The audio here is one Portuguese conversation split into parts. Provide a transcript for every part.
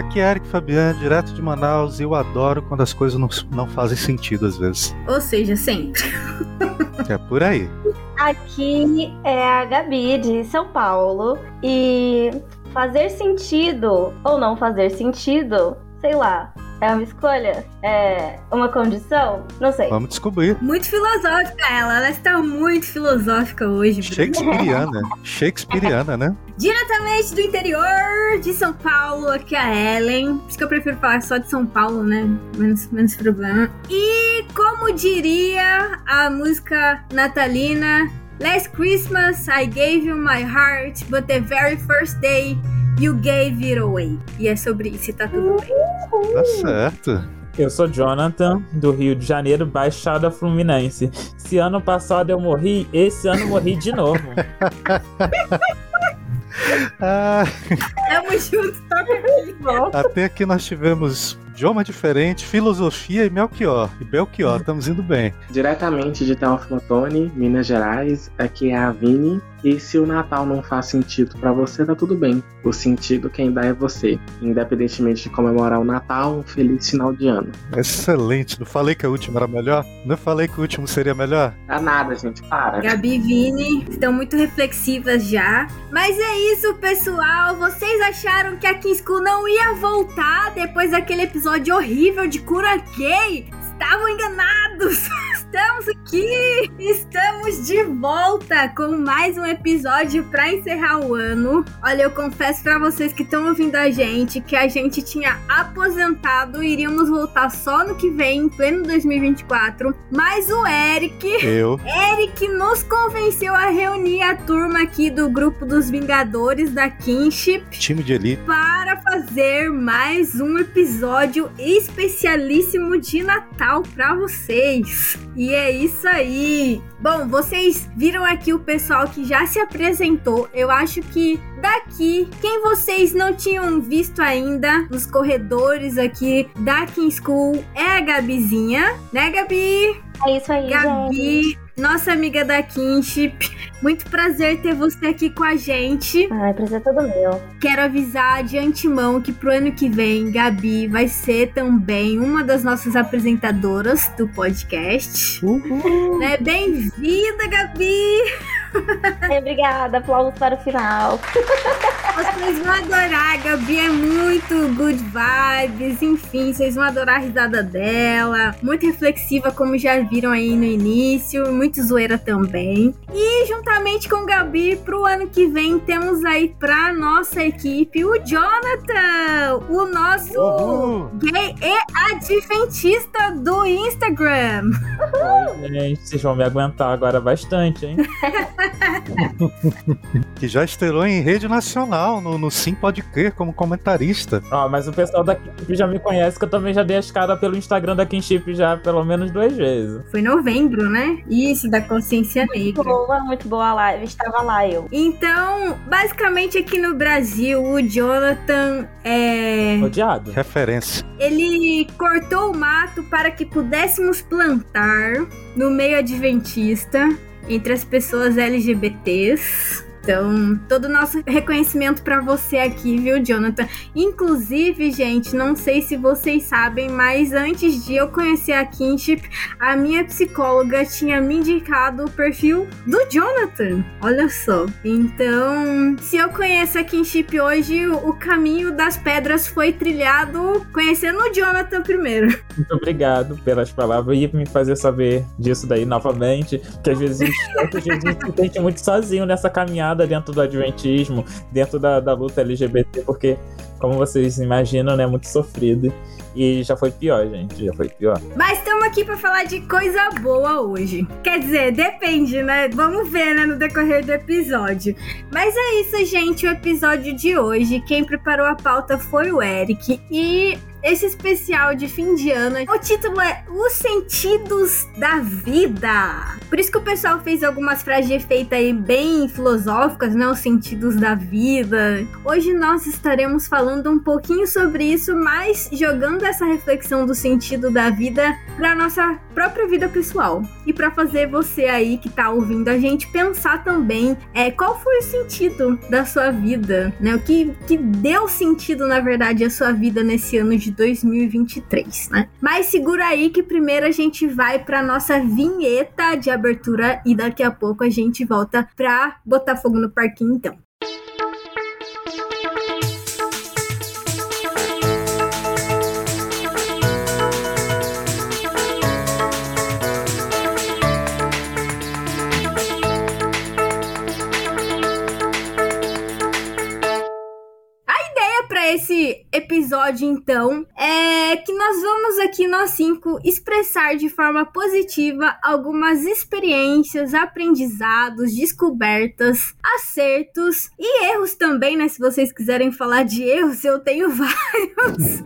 Aqui é Eric Fabiano, direto de Manaus, e eu adoro quando as coisas não, não fazem sentido às vezes. Ou seja, sempre. É por aí. Aqui é a Gabi de São Paulo e fazer sentido ou não fazer sentido, sei lá, é uma escolha? É uma condição? Não sei. Vamos descobrir. Muito filosófica ela, ela está muito filosófica hoje. Bruno. Shakespeareana. Shakespeareana, né? Diretamente do interior de São Paulo, aqui é a Ellen. Por isso que eu prefiro falar só de São Paulo, né? Menos, menos problema. E como diria a música natalina, Last Christmas I gave you my heart, but the very first day you gave it away. E é sobre isso, e tá tudo bem. Tá certo. Eu sou Jonathan, do Rio de Janeiro, Baixada Fluminense. Se ano passado eu morri, esse ano eu morri de novo. Ah, Tamo junto, toca de volta. até aqui nós tivemos idioma diferente, filosofia e Melchior. E Belchior, estamos indo bem. Diretamente de Teófilo Minas Gerais, aqui é a Vini. E se o Natal não faz sentido pra você, tá tudo bem. O sentido quem dá é você. Independentemente de comemorar o Natal, um feliz final de ano. Excelente. Não falei que a última era melhor? Não falei que o último seria melhor? Dá nada, gente, para. Gabi e Vini estão muito reflexivas já. Mas é isso, pessoal. Vocês acharam que a King School não ia voltar depois daquele episódio horrível de cura gay? Estavam enganados! Estamos aqui! Estamos de volta com mais um episódio para encerrar o ano. Olha, eu confesso para vocês que estão ouvindo a gente que a gente tinha aposentado e iríamos voltar só no que vem, em pleno 2024. Mas o Eric Eu. Eric nos convenceu a reunir a turma aqui do grupo dos Vingadores da Kinship Time de elite. para fazer mais um episódio especialíssimo de Natal para vocês. E é isso aí. Bom, vocês viram aqui o pessoal que já se apresentou. Eu acho que daqui, quem vocês não tinham visto ainda nos corredores aqui da King School é a Gabizinha, né, Gabi? É isso aí, gente. Nossa amiga da Kinship. Muito prazer ter você aqui com a gente. Ai, prazer é todo meu. Quero avisar de antemão que pro ano que vem, Gabi vai ser também uma das nossas apresentadoras do podcast. Né? Bem-vinda, Gabi! Obrigada, aplausos para o final. Vocês vão adorar, a Gabi é muito good vibes, enfim, vocês vão adorar a risada dela. Muito reflexiva, como já viram aí no início, muito zoeira também. E juntamente com Gabi, pro ano que vem, temos aí pra nossa equipe o Jonathan, o nosso Uhul. gay e adventista do Instagram. Oi, gente, vocês vão me aguentar agora bastante, hein? Que já estrelou em rede nacional, no, no Sim Pode Crer, como comentarista. Ó, mas o pessoal da Kinship já me conhece, que eu também já dei as caras pelo Instagram da Kinship já pelo menos duas vezes. Foi novembro, né? Isso, da consciência Muito negra. boa, muito boa a live. Estava lá eu. Então, basicamente aqui no Brasil, o Jonathan é. Odiado. Referência. Ele cortou o mato para que pudéssemos plantar no meio adventista entre as pessoas LGBTs. Então, todo o nosso reconhecimento pra você aqui, viu, Jonathan? Inclusive, gente, não sei se vocês sabem, mas antes de eu conhecer a Kinship, a minha psicóloga tinha me indicado o perfil do Jonathan. Olha só. Então, se eu conheço a Kinship hoje, o caminho das pedras foi trilhado conhecendo o Jonathan primeiro. Muito obrigado pelas palavras e me fazer saber disso daí novamente. Que às vezes, às vezes a gente se sente muito sozinho nessa caminhada dentro do adventismo, dentro da, da luta LGBT, porque, como vocês imaginam, né, é muito sofrido. E já foi pior, gente. Já foi pior. Mas estamos aqui para falar de coisa boa hoje. Quer dizer, depende, né? Vamos ver, né, no decorrer do episódio. Mas é isso, gente, o episódio de hoje. Quem preparou a pauta foi o Eric. E esse especial de fim de ano. O título é Os Sentidos da Vida. Por isso que o pessoal fez algumas frases de efeito aí bem filosóficas, né? Os sentidos da vida. Hoje nós estaremos falando um pouquinho sobre isso, mas jogando essa reflexão do sentido da vida para nossa própria vida pessoal e para fazer você aí que tá ouvindo a gente pensar também é qual foi o sentido da sua vida, né? O que, que deu sentido na verdade a sua vida nesse ano de 2023, né? Mas segura aí que primeiro a gente vai para nossa vinheta de abertura e daqui a pouco a gente volta pra botar fogo no parquinho então. Episódio, então, é que nós vamos aqui, nós cinco, expressar de forma positiva algumas experiências, aprendizados, descobertas, acertos e erros também, né? Se vocês quiserem falar de erros, eu tenho vários.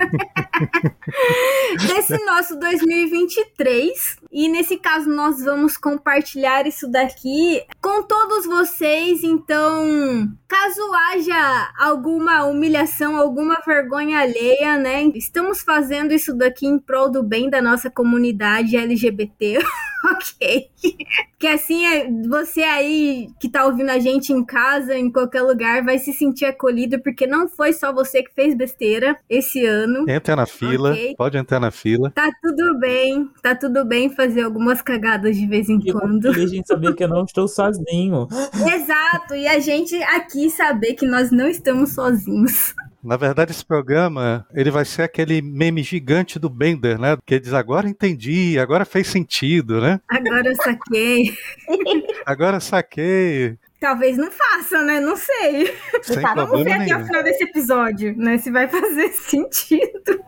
Desse nosso 2023. E nesse caso, nós vamos compartilhar isso daqui com todos vocês. Então, caso haja alguma humilhação, alguma vergonha alheia, né? Estamos fazendo isso daqui em prol do bem da nossa comunidade LGBT. ok. Que assim, é, você aí que tá ouvindo a gente em casa, em qualquer lugar, vai se sentir acolhido, porque não foi só você que fez besteira esse ano. Entra na fila, okay? pode entrar na fila. Tá tudo bem, tá tudo bem fazer algumas cagadas de vez em e quando. E a gente saber que eu não estou sozinho. Exato, e a gente aqui saber que nós não estamos sozinhos. Na verdade, esse programa ele vai ser aquele meme gigante do Bender, né? Que diz agora entendi, agora fez sentido, né? Agora eu saquei. agora saquei. Talvez não faça, né? Não sei. Sem Vamos ver aqui ao final desse episódio, né? Se vai fazer sentido.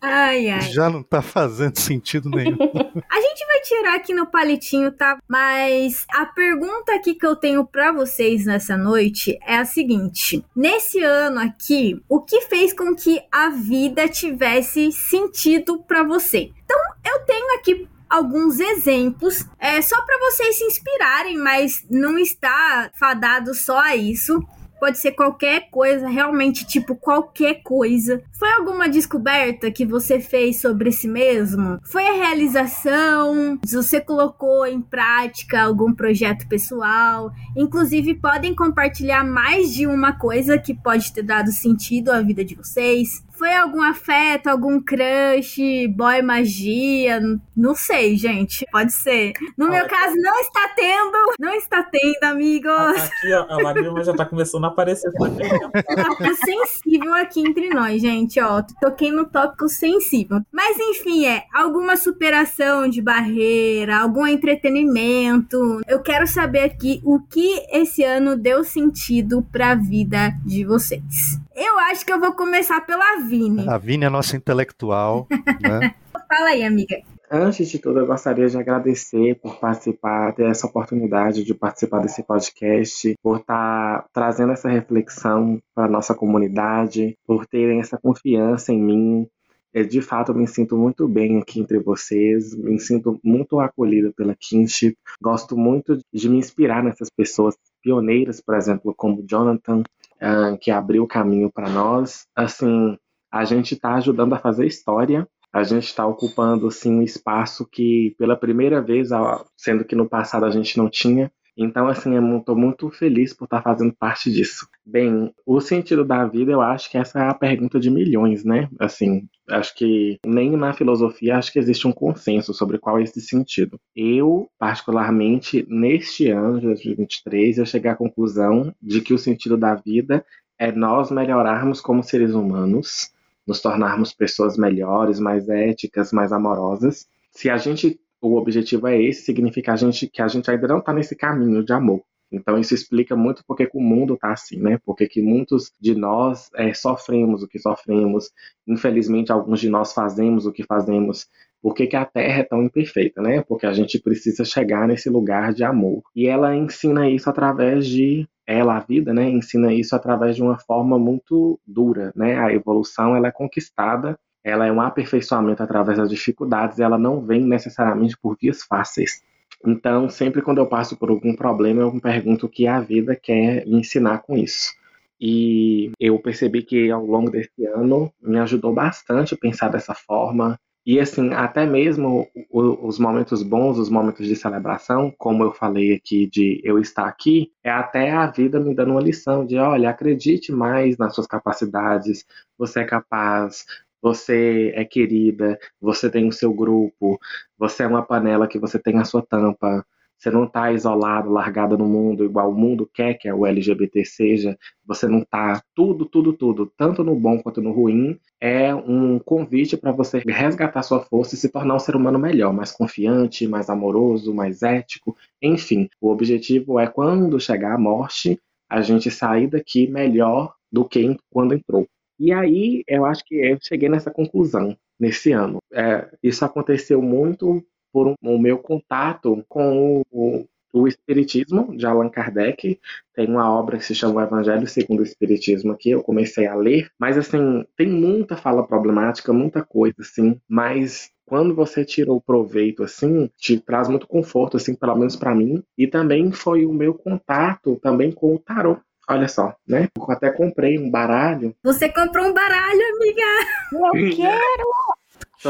ai, ai. Já não tá fazendo sentido nenhum. A gente vai tirar aqui no palitinho, tá? Mas a pergunta aqui que eu tenho para vocês nessa noite é a seguinte: nesse ano aqui, o que fez com que a vida tivesse sentido para você? Então, eu tenho aqui alguns exemplos, é só para vocês se inspirarem, mas não está fadado só a isso pode ser qualquer coisa, realmente, tipo, qualquer coisa. Foi alguma descoberta que você fez sobre si mesmo? Foi a realização? Você colocou em prática algum projeto pessoal? Inclusive, podem compartilhar mais de uma coisa que pode ter dado sentido à vida de vocês. Foi algum afeto, algum crush, boy magia? Não sei, gente. Pode ser. No meu caso, não está tendo. Não está tendo, amigos. Aqui, ó, a lágrima já tá começando a aparecer. Tópico sensível aqui entre nós, gente, ó. Toquei no tópico sensível. Mas enfim, é alguma superação de barreira, algum entretenimento. Eu quero saber aqui o que esse ano deu sentido pra vida de vocês. Eu acho que eu vou começar pela Vini. A Vini é nossa intelectual, né? Fala aí, amiga. Antes de tudo, eu gostaria de agradecer por participar, ter essa oportunidade de participar desse podcast, por estar tá trazendo essa reflexão para a nossa comunidade, por terem essa confiança em mim. É, de fato, eu me sinto muito bem aqui entre vocês, me sinto muito acolhida pela Kinship. Gosto muito de me inspirar nessas pessoas pioneiras, por exemplo, como Jonathan, uh, que abriu o caminho para nós. Assim, a gente está ajudando a fazer história. A gente está ocupando assim um espaço que pela primeira vez, sendo que no passado a gente não tinha. Então, assim, eu estou muito feliz por estar tá fazendo parte disso. Bem, o sentido da vida, eu acho que essa é a pergunta de milhões, né? Assim, acho que nem na filosofia acho que existe um consenso sobre qual é esse sentido. Eu, particularmente, neste ano de 2023, eu cheguei à conclusão de que o sentido da vida é nós melhorarmos como seres humanos, nos tornarmos pessoas melhores, mais éticas, mais amorosas. Se a gente, o objetivo é esse, significa a gente, que a gente ainda não está nesse caminho de amor. Então isso explica muito porque que o mundo está assim, né? Porque que muitos de nós é, sofremos o que sofremos, infelizmente alguns de nós fazemos o que fazemos. Por que, que a Terra é tão imperfeita, né? Porque a gente precisa chegar nesse lugar de amor. E ela ensina isso através de ela, a vida, né, ensina isso através de uma forma muito dura, né? A evolução ela é conquistada, ela é um aperfeiçoamento através das dificuldades, ela não vem necessariamente por vias fáceis. Então, sempre quando eu passo por algum problema, eu me pergunto o que a vida quer me ensinar com isso. E eu percebi que ao longo desse ano me ajudou bastante pensar dessa forma, e assim, até mesmo os momentos bons, os momentos de celebração, como eu falei aqui de eu estar aqui, é até a vida me dando uma lição de, olha, acredite mais nas suas capacidades, você é capaz, você é querida, você tem o seu grupo, você é uma panela que você tem a sua tampa, você não está isolado, largado no mundo, igual o mundo quer que o LGBT seja. Você não está tudo, tudo, tudo, tanto no bom quanto no ruim. É um convite para você resgatar sua força e se tornar um ser humano melhor, mais confiante, mais amoroso, mais ético. Enfim, o objetivo é quando chegar a morte, a gente sair daqui melhor do que quando entrou. E aí, eu acho que eu cheguei nessa conclusão nesse ano. É, isso aconteceu muito por um, o meu contato com o, o Espiritismo de Allan Kardec. Tem uma obra que se chama O Evangelho segundo o Espiritismo aqui, eu comecei a ler, mas assim, tem muita fala problemática, muita coisa assim, mas quando você tira o proveito assim, te traz muito conforto assim, pelo menos para mim, e também foi o meu contato também com o tarot. Olha só, né? Eu até comprei um baralho. Você comprou um baralho, amiga? Eu quero!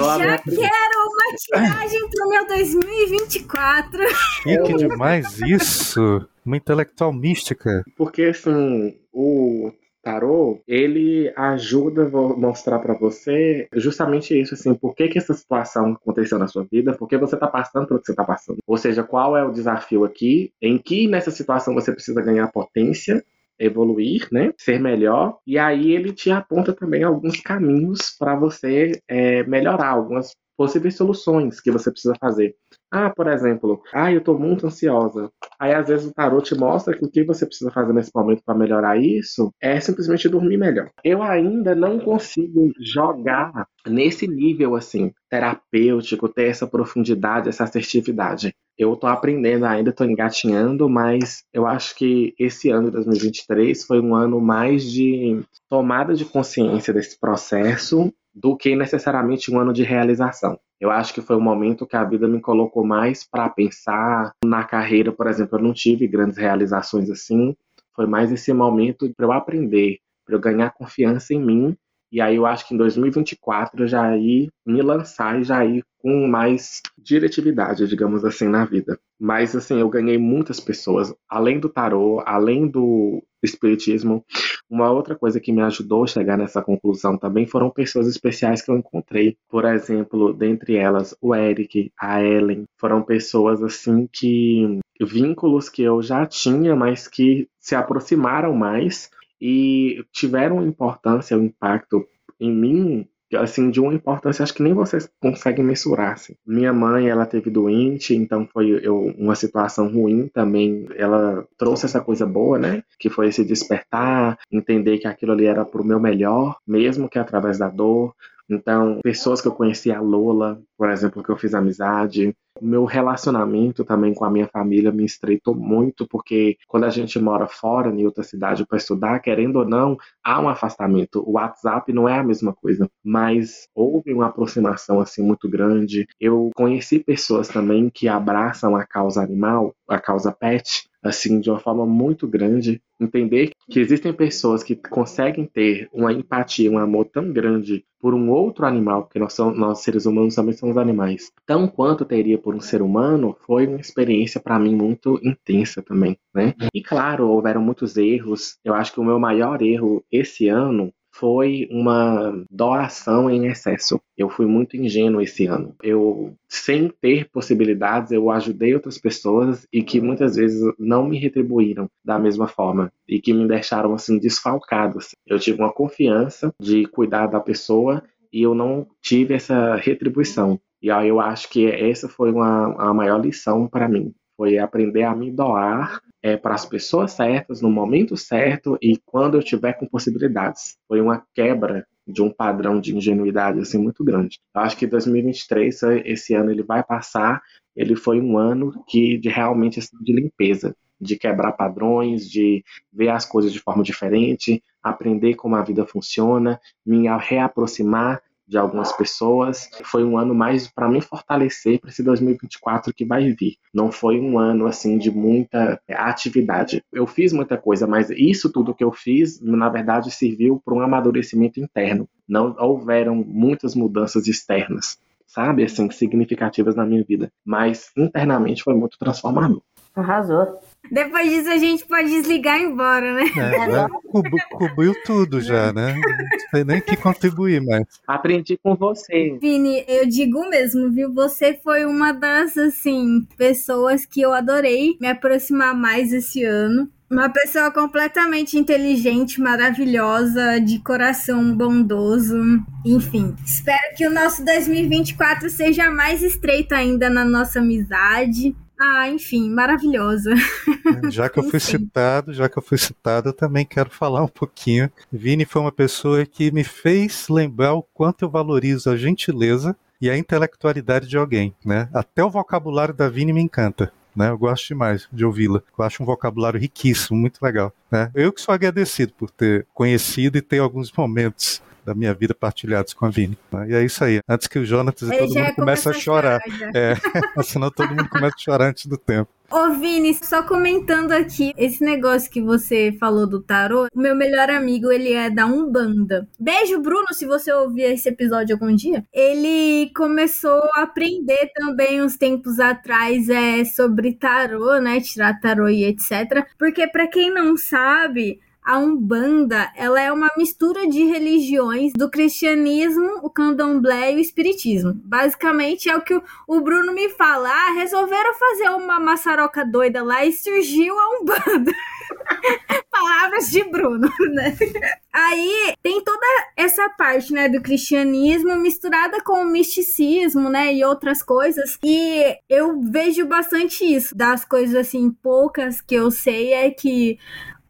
Já quero uma tiragem pro meu 2024. Que demais isso! Uma intelectual mística. Porque, assim, o tarô, ele ajuda a mostrar para você justamente isso, assim, por que, que essa situação aconteceu na sua vida, por que você tá passando pelo que você tá passando. Ou seja, qual é o desafio aqui, em que nessa situação você precisa ganhar potência evoluir, né? Ser melhor. E aí ele te aponta também alguns caminhos para você é, melhorar, algumas possíveis soluções que você precisa fazer. Ah, por exemplo, ah, eu estou muito ansiosa. Aí às vezes o tarot te mostra que o que você precisa fazer nesse momento para melhorar isso é simplesmente dormir melhor. Eu ainda não consigo jogar nesse nível assim terapêutico, ter essa profundidade, essa assertividade. Eu estou aprendendo ainda, estou engatinhando, mas eu acho que esse ano de 2023 foi um ano mais de tomada de consciência desse processo do que necessariamente um ano de realização. Eu acho que foi um momento que a vida me colocou mais para pensar na carreira, por exemplo, eu não tive grandes realizações assim. Foi mais esse momento para eu aprender, para eu ganhar confiança em mim. E aí eu acho que em 2024 eu já ir me lançar e já ir com mais diretividade, digamos assim, na vida. Mas assim, eu ganhei muitas pessoas, além do tarô, além do espiritismo. Uma outra coisa que me ajudou a chegar nessa conclusão também foram pessoas especiais que eu encontrei. Por exemplo, dentre elas, o Eric, a Ellen, foram pessoas assim que vínculos que eu já tinha, mas que se aproximaram mais e tiveram importância, um impacto em mim assim, de uma importância, acho que nem vocês conseguem mensurar, assim. Minha mãe, ela teve doente, então foi eu, uma situação ruim também, ela trouxe essa coisa boa, né, que foi esse despertar, entender que aquilo ali era pro meu melhor, mesmo que através da dor, então, pessoas que eu conheci, a Lola, por exemplo, que eu fiz amizade. Meu relacionamento também com a minha família me estreitou muito, porque quando a gente mora fora, em outra cidade, para estudar, querendo ou não, há um afastamento. O WhatsApp não é a mesma coisa, mas houve uma aproximação assim muito grande. Eu conheci pessoas também que abraçam a causa animal, a causa pet, assim, de uma forma muito grande. Entender que existem pessoas que conseguem ter uma empatia, um amor tão grande por um outro animal, porque nós, somos, nós seres humanos também somos animais, tão quanto teria por um ser humano, foi uma experiência para mim muito intensa também, né? E claro, houveram muitos erros. Eu acho que o meu maior erro esse ano foi uma doação em excesso. Eu fui muito ingênuo esse ano. Eu, sem ter possibilidades, eu ajudei outras pessoas e que muitas vezes não me retribuíram da mesma forma e que me deixaram assim desfalcados. Eu tive uma confiança de cuidar da pessoa e eu não tive essa retribuição. E aí eu acho que essa foi uma, a maior lição para mim. Foi aprender a me doar é, para as pessoas certas, no momento certo e quando eu tiver com possibilidades. Foi uma quebra de um padrão de ingenuidade assim muito grande. Eu acho que 2023 esse ano ele vai passar, ele foi um ano que de realmente assim, de limpeza. de quebrar padrões, de ver as coisas de forma diferente, aprender como a vida funciona, me reaproximar de algumas pessoas. Foi um ano mais para me fortalecer para esse 2024 que vai vir. Não foi um ano assim de muita atividade. Eu fiz muita coisa, mas isso tudo que eu fiz, na verdade, serviu para um amadurecimento interno. Não houveram muitas mudanças externas, sabe, assim, significativas na minha vida, mas internamente foi muito transformador. Arrasou. Depois disso a gente pode desligar e ir embora, né? É, já cobriu, cobriu tudo já, né? Não tem nem que contribuir mais. Aprendi com você. Vini, eu digo mesmo, viu? Você foi uma das, assim, pessoas que eu adorei me aproximar mais esse ano. Uma pessoa completamente inteligente, maravilhosa, de coração bondoso. Enfim, espero que o nosso 2024 seja mais estreito ainda na nossa amizade. Ah, enfim, maravilhosa. Já que eu fui Enfim. citado, já que eu fui citado, eu também quero falar um pouquinho. Vini foi uma pessoa que me fez lembrar o quanto eu valorizo a gentileza e a intelectualidade de alguém, né? Até o vocabulário da Vini me encanta. Né, eu gosto demais de ouvi-la. Eu acho um vocabulário riquíssimo, muito legal. Né? Eu que sou agradecido por ter conhecido e ter alguns momentos da minha vida partilhados com a Vini. né? E é isso aí. Antes que o Jonatas e todo mundo comece começou a chorar. já. É, senão todo mundo começa a chorar antes do tempo. Ô, Vini, só comentando aqui, esse negócio que você falou do tarô, o meu melhor amigo, ele é da Umbanda. Beijo, Bruno, se você ouvir esse episódio algum dia. Ele começou a aprender também uns tempos atrás é, sobre tarô, né? Tirar tarô e etc. Porque, pra quem não sabe, a Umbanda, ela é uma mistura de religiões do cristianismo, o candomblé e o espiritismo. Basicamente é o que o, Bruno me fala. Ah, resolveram fazer uma maçaroca doida lá e surgiu a Umbanda. Palavras de Bruno, né? Aí tem toda essa parte, né, do cristianismo misturada com o misticismo, né, e outras coisas. E eu vejo bastante isso. Das coisas assim poucas que eu sei é que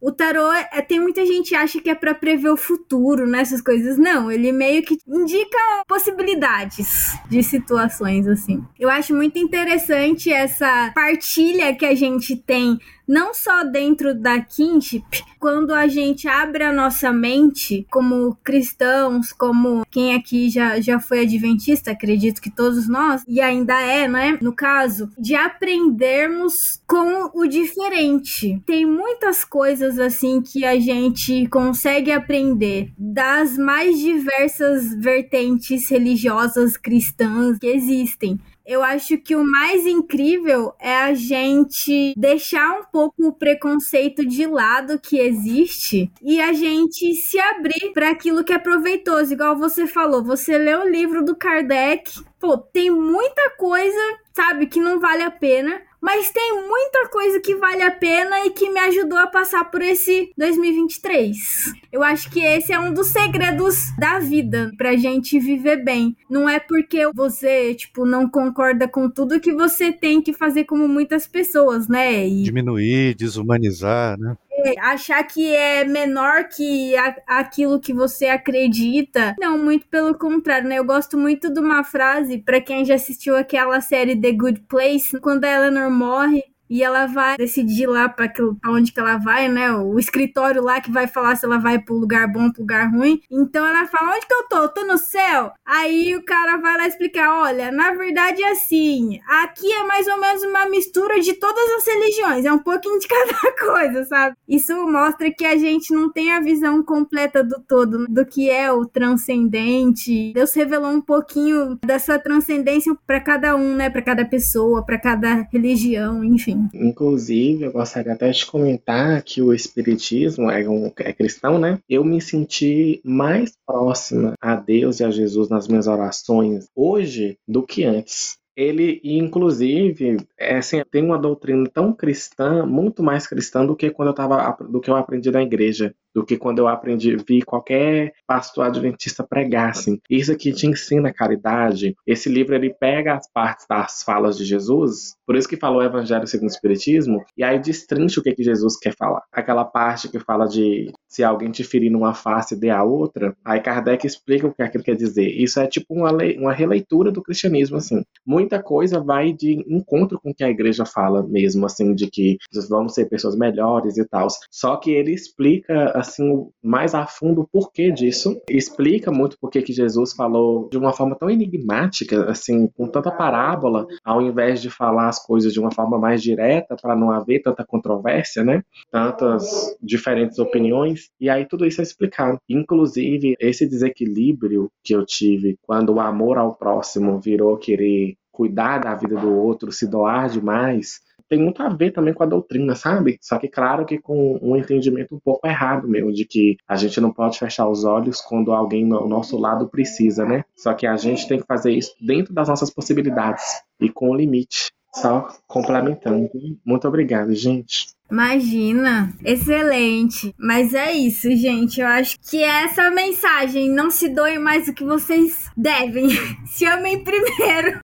o tarô é, tem muita gente que acha que é para prever o futuro, né, essas coisas. Não, ele meio que indica possibilidades de situações assim. Eu acho muito interessante essa partilha que a gente tem não só dentro da kinship, quando a gente abre a nossa mente como cristãos, como quem aqui já, já foi adventista, acredito que todos nós, e ainda é, né? No caso, de aprendermos com o diferente. Tem muitas coisas assim que a gente consegue aprender das mais diversas vertentes religiosas cristãs que existem. Eu acho que o mais incrível é a gente deixar um pouco o preconceito de lado que existe e a gente se abrir para aquilo que é proveitoso. Igual você falou, você lê o livro do Kardec, pô, tem muita coisa, sabe, que não vale a pena. Mas tem muita coisa que vale a pena e que me ajudou a passar por esse 2023. Eu acho que esse é um dos segredos da vida pra gente viver bem. Não é porque você, tipo, não concorda com tudo que você tem que fazer como muitas pessoas, né? E Diminuir, desumanizar, né? Achar que é menor que a- aquilo que você acredita. Não, muito pelo contrário, né? Eu gosto muito de uma frase, pra quem já assistiu aquela série The Good Place, quando a Eleanor morre. E ela vai decidir lá pra onde que ela vai, né? O escritório lá que vai falar se ela vai pro lugar bom, pro lugar ruim. Então ela fala: Onde que eu tô? Eu tô no céu. Aí o cara vai lá explicar: Olha, na verdade é assim. Aqui é mais ou menos uma mistura de todas as religiões. É um pouquinho de cada coisa, sabe? Isso mostra que a gente não tem a visão completa do todo, do que é o transcendente. Deus revelou um pouquinho da sua transcendência pra cada um, né? Pra cada pessoa, pra cada religião, enfim. Inclusive, eu gostaria até de comentar que o Espiritismo é, um, é cristão, né? Eu me senti mais próxima a Deus e a Jesus nas minhas orações hoje do que antes. Ele, inclusive, é, assim, tem uma doutrina tão cristã, muito mais cristã do que quando eu tava, do que eu aprendi na igreja. do que quando eu aprendi, vi qualquer pastor adventista pregar, assim. Isso aqui te ensina caridade. Esse livro, ele pega as partes das falas de Jesus, por isso que falou Evangelho segundo o Espiritismo, e aí destrincha o que, que Jesus quer falar. Aquela parte que fala de se alguém te ferir numa face, dê a outra, aí Kardec explica o que aquilo quer dizer. Isso é tipo uma, uma releitura do cristianismo, assim. Muita coisa vai de encontro com que a igreja fala mesmo, assim, de que vamos ser pessoas melhores e tal. Só que ele explica, assim, mais a fundo o porquê disso. Explica muito porque que Jesus falou de uma forma tão enigmática, assim, com tanta parábola, ao invés de falar as coisas de uma forma mais direta, para não haver tanta controvérsia, né? Tantas diferentes opiniões. E aí tudo isso é explicado. Inclusive, esse desequilíbrio que eu tive quando o amor ao próximo virou querer cuidar da vida do outro, se doar demais, tem muito a ver também com a doutrina, sabe? Só que, claro, que com um entendimento um pouco errado mesmo, de que a gente não pode fechar os olhos quando alguém ao nosso lado precisa, né? Só que a gente tem que fazer isso dentro das nossas possibilidades e com limite. Só complementando. Muito obrigado, gente. Imagina, excelente. Mas é isso, gente. Eu acho que essa mensagem não se doe mais do que vocês devem. Se amem primeiro.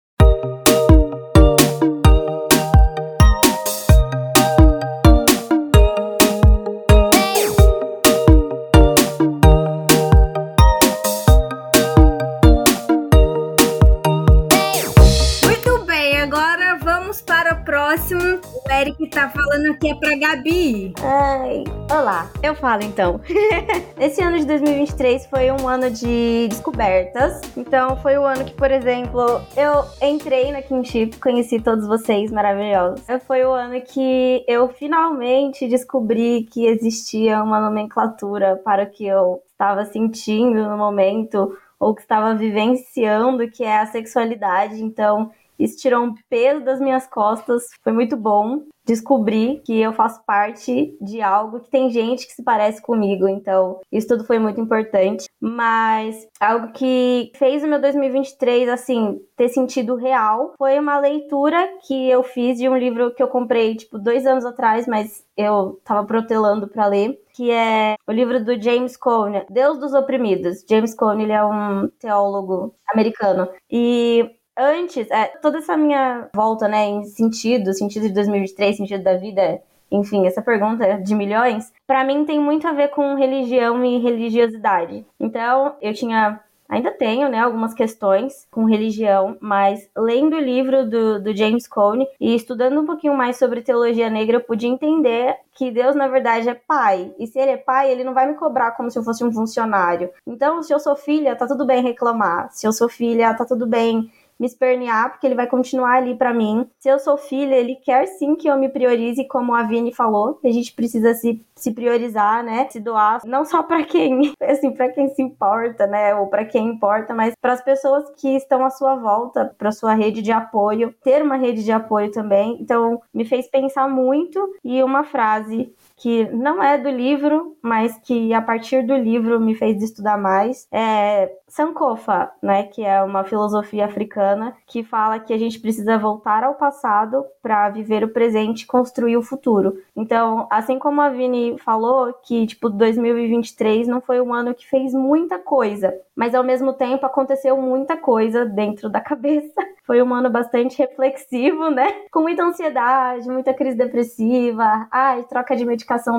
Falando que é pra Gabi. Ai, olá, eu falo então. Esse ano de 2023 foi um ano de descobertas. Então, foi o ano que, por exemplo, eu entrei na Kinship, conheci todos vocês maravilhosos. Foi o ano que eu finalmente descobri que existia uma nomenclatura para o que eu estava sentindo no momento ou que estava vivenciando, que é a sexualidade. Então, isso tirou um peso das minhas costas, foi muito bom descobrir que eu faço parte de algo que tem gente que se parece comigo, então isso tudo foi muito importante. Mas algo que fez o meu 2023 assim ter sentido real foi uma leitura que eu fiz de um livro que eu comprei tipo dois anos atrás, mas eu tava protelando para ler, que é o livro do James Cone, Deus dos Oprimidos. James Cone ele é um teólogo americano e antes, é, toda essa minha volta, né, em sentido, sentido de 2023, sentido da vida, enfim, essa pergunta de milhões, para mim tem muito a ver com religião e religiosidade. Então, eu tinha Ainda tenho, né, algumas questões com religião, mas lendo o livro do, do James Cone e estudando um pouquinho mais sobre teologia negra, eu pude entender que Deus, na verdade, é pai. E se ele é pai, ele não vai me cobrar como se eu fosse um funcionário. Então, se eu sou filha, tá tudo bem reclamar. Se eu sou filha, tá tudo bem me espernear, porque ele vai continuar ali para mim. Se eu sou filha, ele quer sim que eu me priorize, como a Vini falou. A gente precisa se, se priorizar, né? Se doar, não só para quem, assim, para quem se importa, né? Ou para quem importa, mas para as pessoas que estão à sua volta, para sua rede de apoio, ter uma rede de apoio também. Então, me fez pensar muito e uma frase que não é do livro, mas que a partir do livro me fez estudar mais, é Sankofa, né, que é uma filosofia africana que fala que a gente precisa voltar ao passado para viver o presente e construir o futuro. Então, assim como a Vini falou que tipo 2023 não foi um ano que fez muita coisa, mas ao mesmo tempo aconteceu muita coisa dentro da cabeça. Foi um ano bastante reflexivo, né? Com muita ansiedade, muita crise depressiva, ai, troca de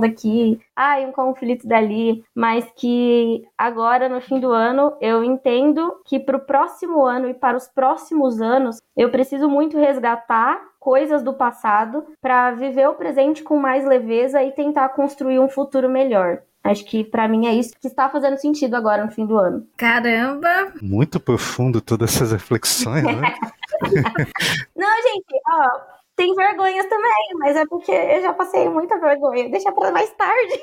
daqui, ai, um conflito dali, mas que agora no fim do ano eu entendo que para o próximo ano e para os próximos anos eu preciso muito resgatar coisas do passado para viver o presente com mais leveza e tentar construir um futuro melhor. Acho que para mim é isso que está fazendo sentido agora no fim do ano. Caramba! Muito profundo todas essas reflexões, né? Não, gente, ó, tem vergonhas também, mas é porque eu já passei muita vergonha. Deixa para mais tarde.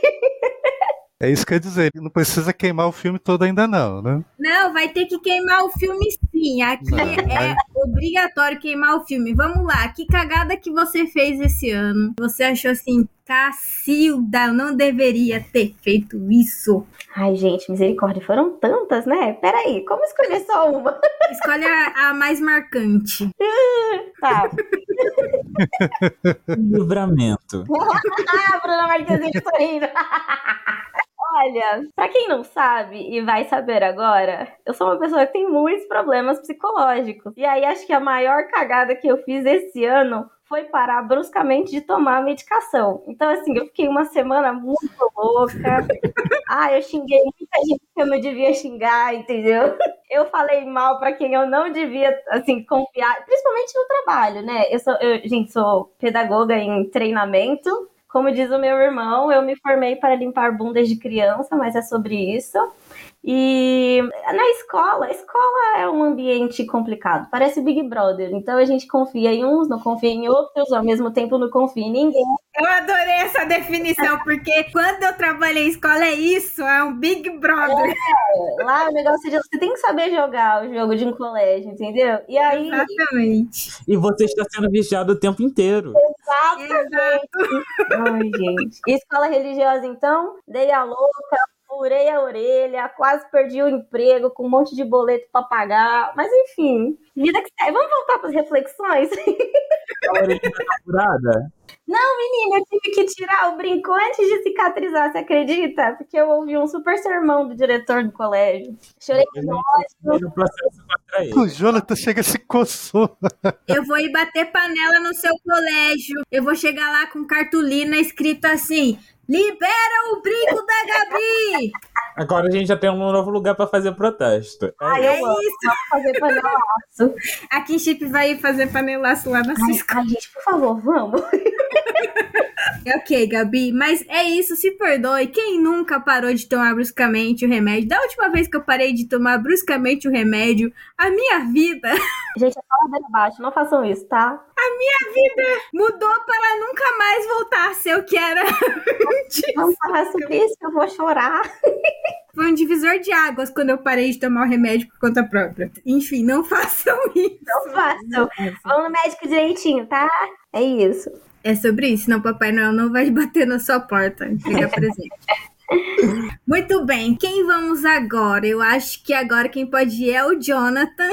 É isso que eu ia dizer, não precisa queimar o filme todo ainda não, né? Não, vai ter que queimar o filme sim. Aqui não, é obrigatório queimar o filme. Vamos lá, que cagada que você fez esse ano? Você achou assim, Cacilda, eu não deveria ter feito isso. Ai, gente, misericórdia, foram tantas, né? Peraí, como escolher só uma? Escolhe a, a mais marcante. tá. Livramento. ah, Bruna Marquezine sorrindo. Olha, pra quem não sabe e vai saber agora, eu sou uma pessoa que tem muitos problemas psicológicos. E aí acho que a maior cagada que eu fiz esse ano foi parar bruscamente de tomar a medicação. Então, assim, eu fiquei uma semana muito louca. ah, eu xinguei muita gente que eu não devia xingar, entendeu? Eu falei mal para quem eu não devia, assim, confiar, principalmente no trabalho, né? Eu sou, eu, gente, sou pedagoga em treinamento. Como diz o meu irmão, eu me formei para limpar bundas de criança, mas é sobre isso. E na escola, a escola é um ambiente complicado, parece Big Brother. Então a gente confia em uns, não confia em outros, ao mesmo tempo não confia em ninguém. Eu adorei essa definição, porque quando eu trabalhei em escola é isso, é um Big Brother. É, lá o negócio de você tem que saber jogar o jogo de um colégio, entendeu? E aí. Exatamente. E você está sendo vigiado o tempo inteiro. Exatamente. Ai, gente. E escola religiosa, então, dei a louca, furei a orelha, quase perdi o emprego com um monte de boleto para pagar. Mas enfim, vida que segue. Vamos voltar para as reflexões? A orelha tá furada? Não, menina, eu tive que tirar o brinco antes de cicatrizar, você acredita? Porque eu ouvi um super sermão do diretor do colégio. Chorei ele. O Jonathan chega e se coçou. Eu vou ir bater panela no seu colégio. Eu vou chegar lá com cartolina escrito assim: Libera o brinco da Gabi! Agora a gente já tem um novo lugar para fazer protesto. É Ai, É isso. Vamos fazer panelaço. A Kinship vai fazer panelaço lá na Ai, ai, gente, por favor, vamos. Ok, Gabi, mas é isso, se perdoe. Quem nunca parou de tomar bruscamente o remédio? Da última vez que eu parei de tomar bruscamente o remédio, a minha vida Gente, é fala abaixo, não façam isso, tá? mudou para nunca mais voltar a ser o que era. Vamos falar sobre isso que eu vou chorar. Foi um divisor de águas quando eu parei de tomar o remédio por conta própria. Enfim, não façam isso. Não façam. Vamos no médico direitinho, tá? É isso. É sobre isso, senão Papai Noel não vai bater na sua porta, entregar presente. Muito bem, quem vamos agora? Eu acho que agora quem pode ir é o Jonathan.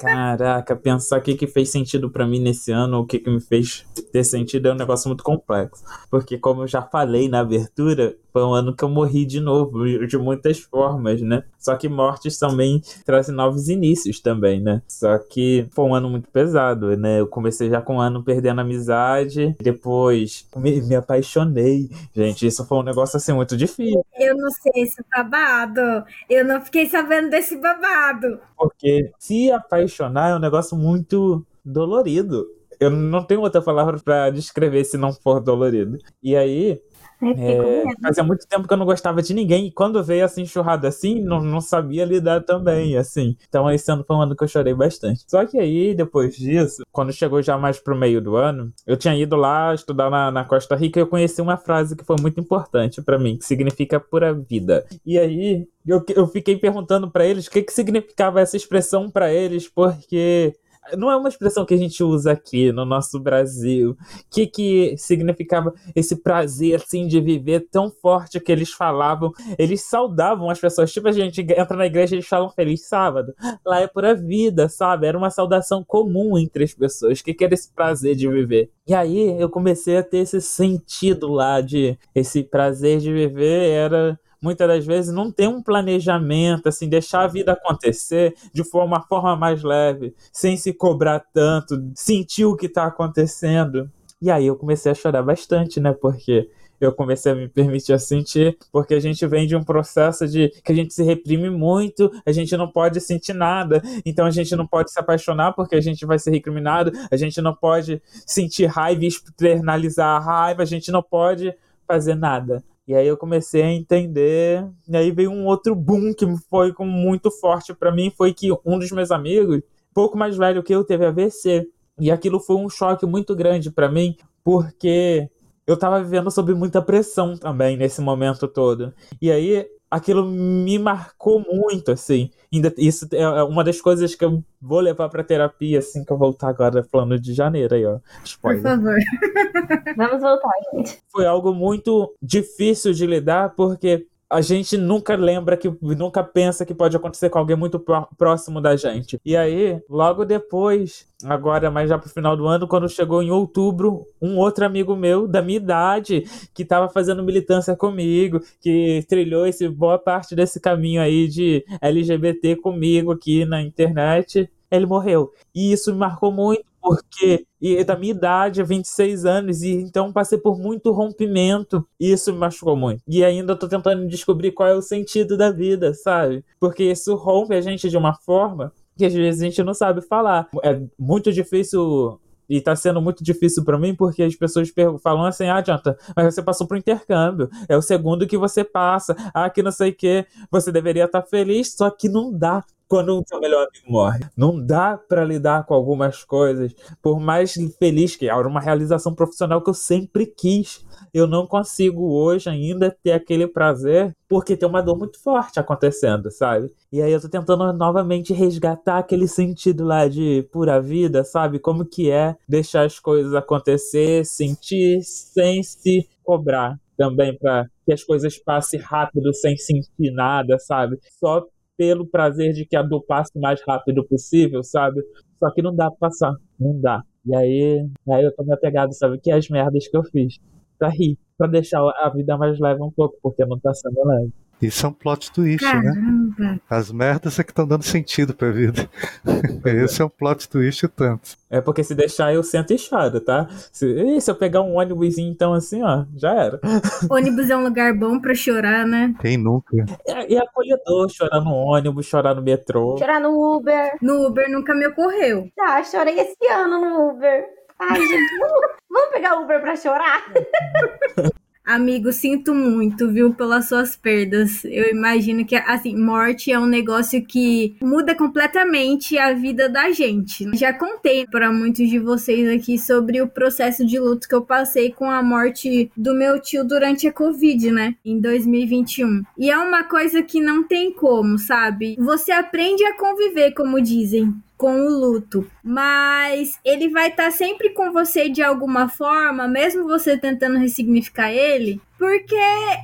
Caraca, pensar o que, que fez sentido pra mim nesse ano, o que, que me fez ter sentido é um negócio muito complexo. Porque, como eu já falei na abertura, foi um ano que eu morri de novo, de muitas formas, né? Só que mortes também trazem novos inícios também, né? Só que foi um ano muito pesado, né? Eu comecei já com um ano perdendo amizade, depois me, me apaixonei. Gente, isso foi um negócio assim muito difícil. Eu não sei esse babado. Eu não fiquei sabendo desse babado. Porque se apaixonar é um negócio muito dolorido. Eu não tenho outra palavra pra descrever se não for dolorido. E aí, é, medo. fazia muito tempo que eu não gostava de ninguém. E quando veio essa enxurrada assim, não, não sabia lidar também, assim. Então esse ano foi um ano que eu chorei bastante. Só que aí, depois disso, quando chegou já mais pro meio do ano, eu tinha ido lá estudar na, na Costa Rica e eu conheci uma frase que foi muito importante pra mim, que significa pura vida. E aí, eu, eu fiquei perguntando pra eles o que, que significava essa expressão pra eles, porque não é uma expressão que a gente usa aqui no nosso Brasil. O que, que significava esse prazer assim de viver tão forte que eles falavam? Eles saudavam as pessoas. Tipo, a gente entra na igreja e eles falam feliz sábado. Lá é pura vida, sabe? Era uma saudação comum entre as pessoas. O que, que era esse prazer de viver? E aí eu comecei a ter esse sentido lá de esse prazer de viver era muitas das vezes não ter um planejamento, assim, deixar a vida acontecer de uma forma mais leve, sem se cobrar tanto, sentir o que está acontecendo. E aí eu comecei a chorar bastante, né? Porque eu comecei a me permitir a sentir, porque a gente vem de um processo de que a gente se reprime muito, a gente não pode sentir nada, então a gente não pode se apaixonar porque a gente vai ser recriminado, a gente não pode sentir raiva e externalizar a raiva, a gente não pode fazer nada. E aí eu comecei a entender, e aí veio um outro boom que foi muito forte pra mim, foi que um dos meus amigos, pouco mais velho que eu, teve AVC. E aquilo foi um choque muito grande pra mim, porque eu tava vivendo sob muita pressão também nesse momento todo. E aí aquilo me marcou muito, assim. Ainda, isso é uma das coisas que eu vou levar pra terapia, assim, que eu voltar agora falando de janeiro aí, ó. Por Spoiler favor. Vamos voltar, gente. foi algo muito difícil de lidar, porque a gente nunca lembra que nunca pensa que pode acontecer com alguém muito próximo da gente. E aí, logo depois, agora mais já pro final do ano, quando chegou em outubro, um outro amigo meu da minha idade que estava fazendo militância comigo, que trilhou esse boa parte desse caminho aí de LGBT comigo aqui na internet, ele morreu. E isso me marcou muito, porque e da minha idade, 26 anos, e então passei por muito rompimento, e isso me machucou muito. E ainda tô tentando descobrir qual é o sentido da vida, sabe? Porque isso rompe a gente de uma forma que às vezes a gente não sabe falar. É muito difícil e tá sendo muito difícil para mim porque as pessoas falam assim: ah, adianta, mas você passou pro intercâmbio, é o segundo que você passa, ah, que não sei o que, você deveria estar tá feliz, só que não dá quando o seu melhor amigo morre. Não dá para lidar com algumas coisas, por mais feliz que era uma realização profissional que eu sempre quis. Eu não consigo hoje ainda ter aquele prazer porque tem uma dor muito forte acontecendo, sabe? E aí eu tô tentando novamente resgatar aquele sentido lá de pura vida, sabe? Como que é deixar as coisas acontecer, sentir sem se cobrar também para que as coisas passem rápido sem sentir nada, sabe? Só pelo prazer de que a dor passe o mais rápido possível, sabe? Só que não dá pra passar, não dá. E aí, aí eu tô me apegado, sabe? Que é as merdas que eu fiz. Pra rir, pra deixar a vida mais leve um pouco, porque não tá sendo leve. Isso é um plot twist, né? Caramba. né? As merdas é que estão dando sentido pra vida. Esse é um plot twist tanto. É porque se deixar eu sento e choro, tá? Se, se eu pegar um ônibus então assim, ó, já era. Ônibus é um lugar bom pra chorar, né? Quem nunca? É, é acolhedor chorar no ônibus, chorar no metrô. Chorar no Uber. No Uber nunca me ocorreu. Tá, chorei esse ano no Uber. Ai, gente, vamos, vamos pegar Uber pra chorar? Amigo, sinto muito, viu, pelas suas perdas. Eu imagino que, assim, morte é um negócio que muda completamente a vida da gente. Já contei para muitos de vocês aqui sobre o processo de luto que eu passei com a morte do meu tio durante a Covid, né, em 2021. E é uma coisa que não tem como, sabe? Você aprende a conviver, como dizem com o luto, mas ele vai estar tá sempre com você de alguma forma, mesmo você tentando ressignificar ele, porque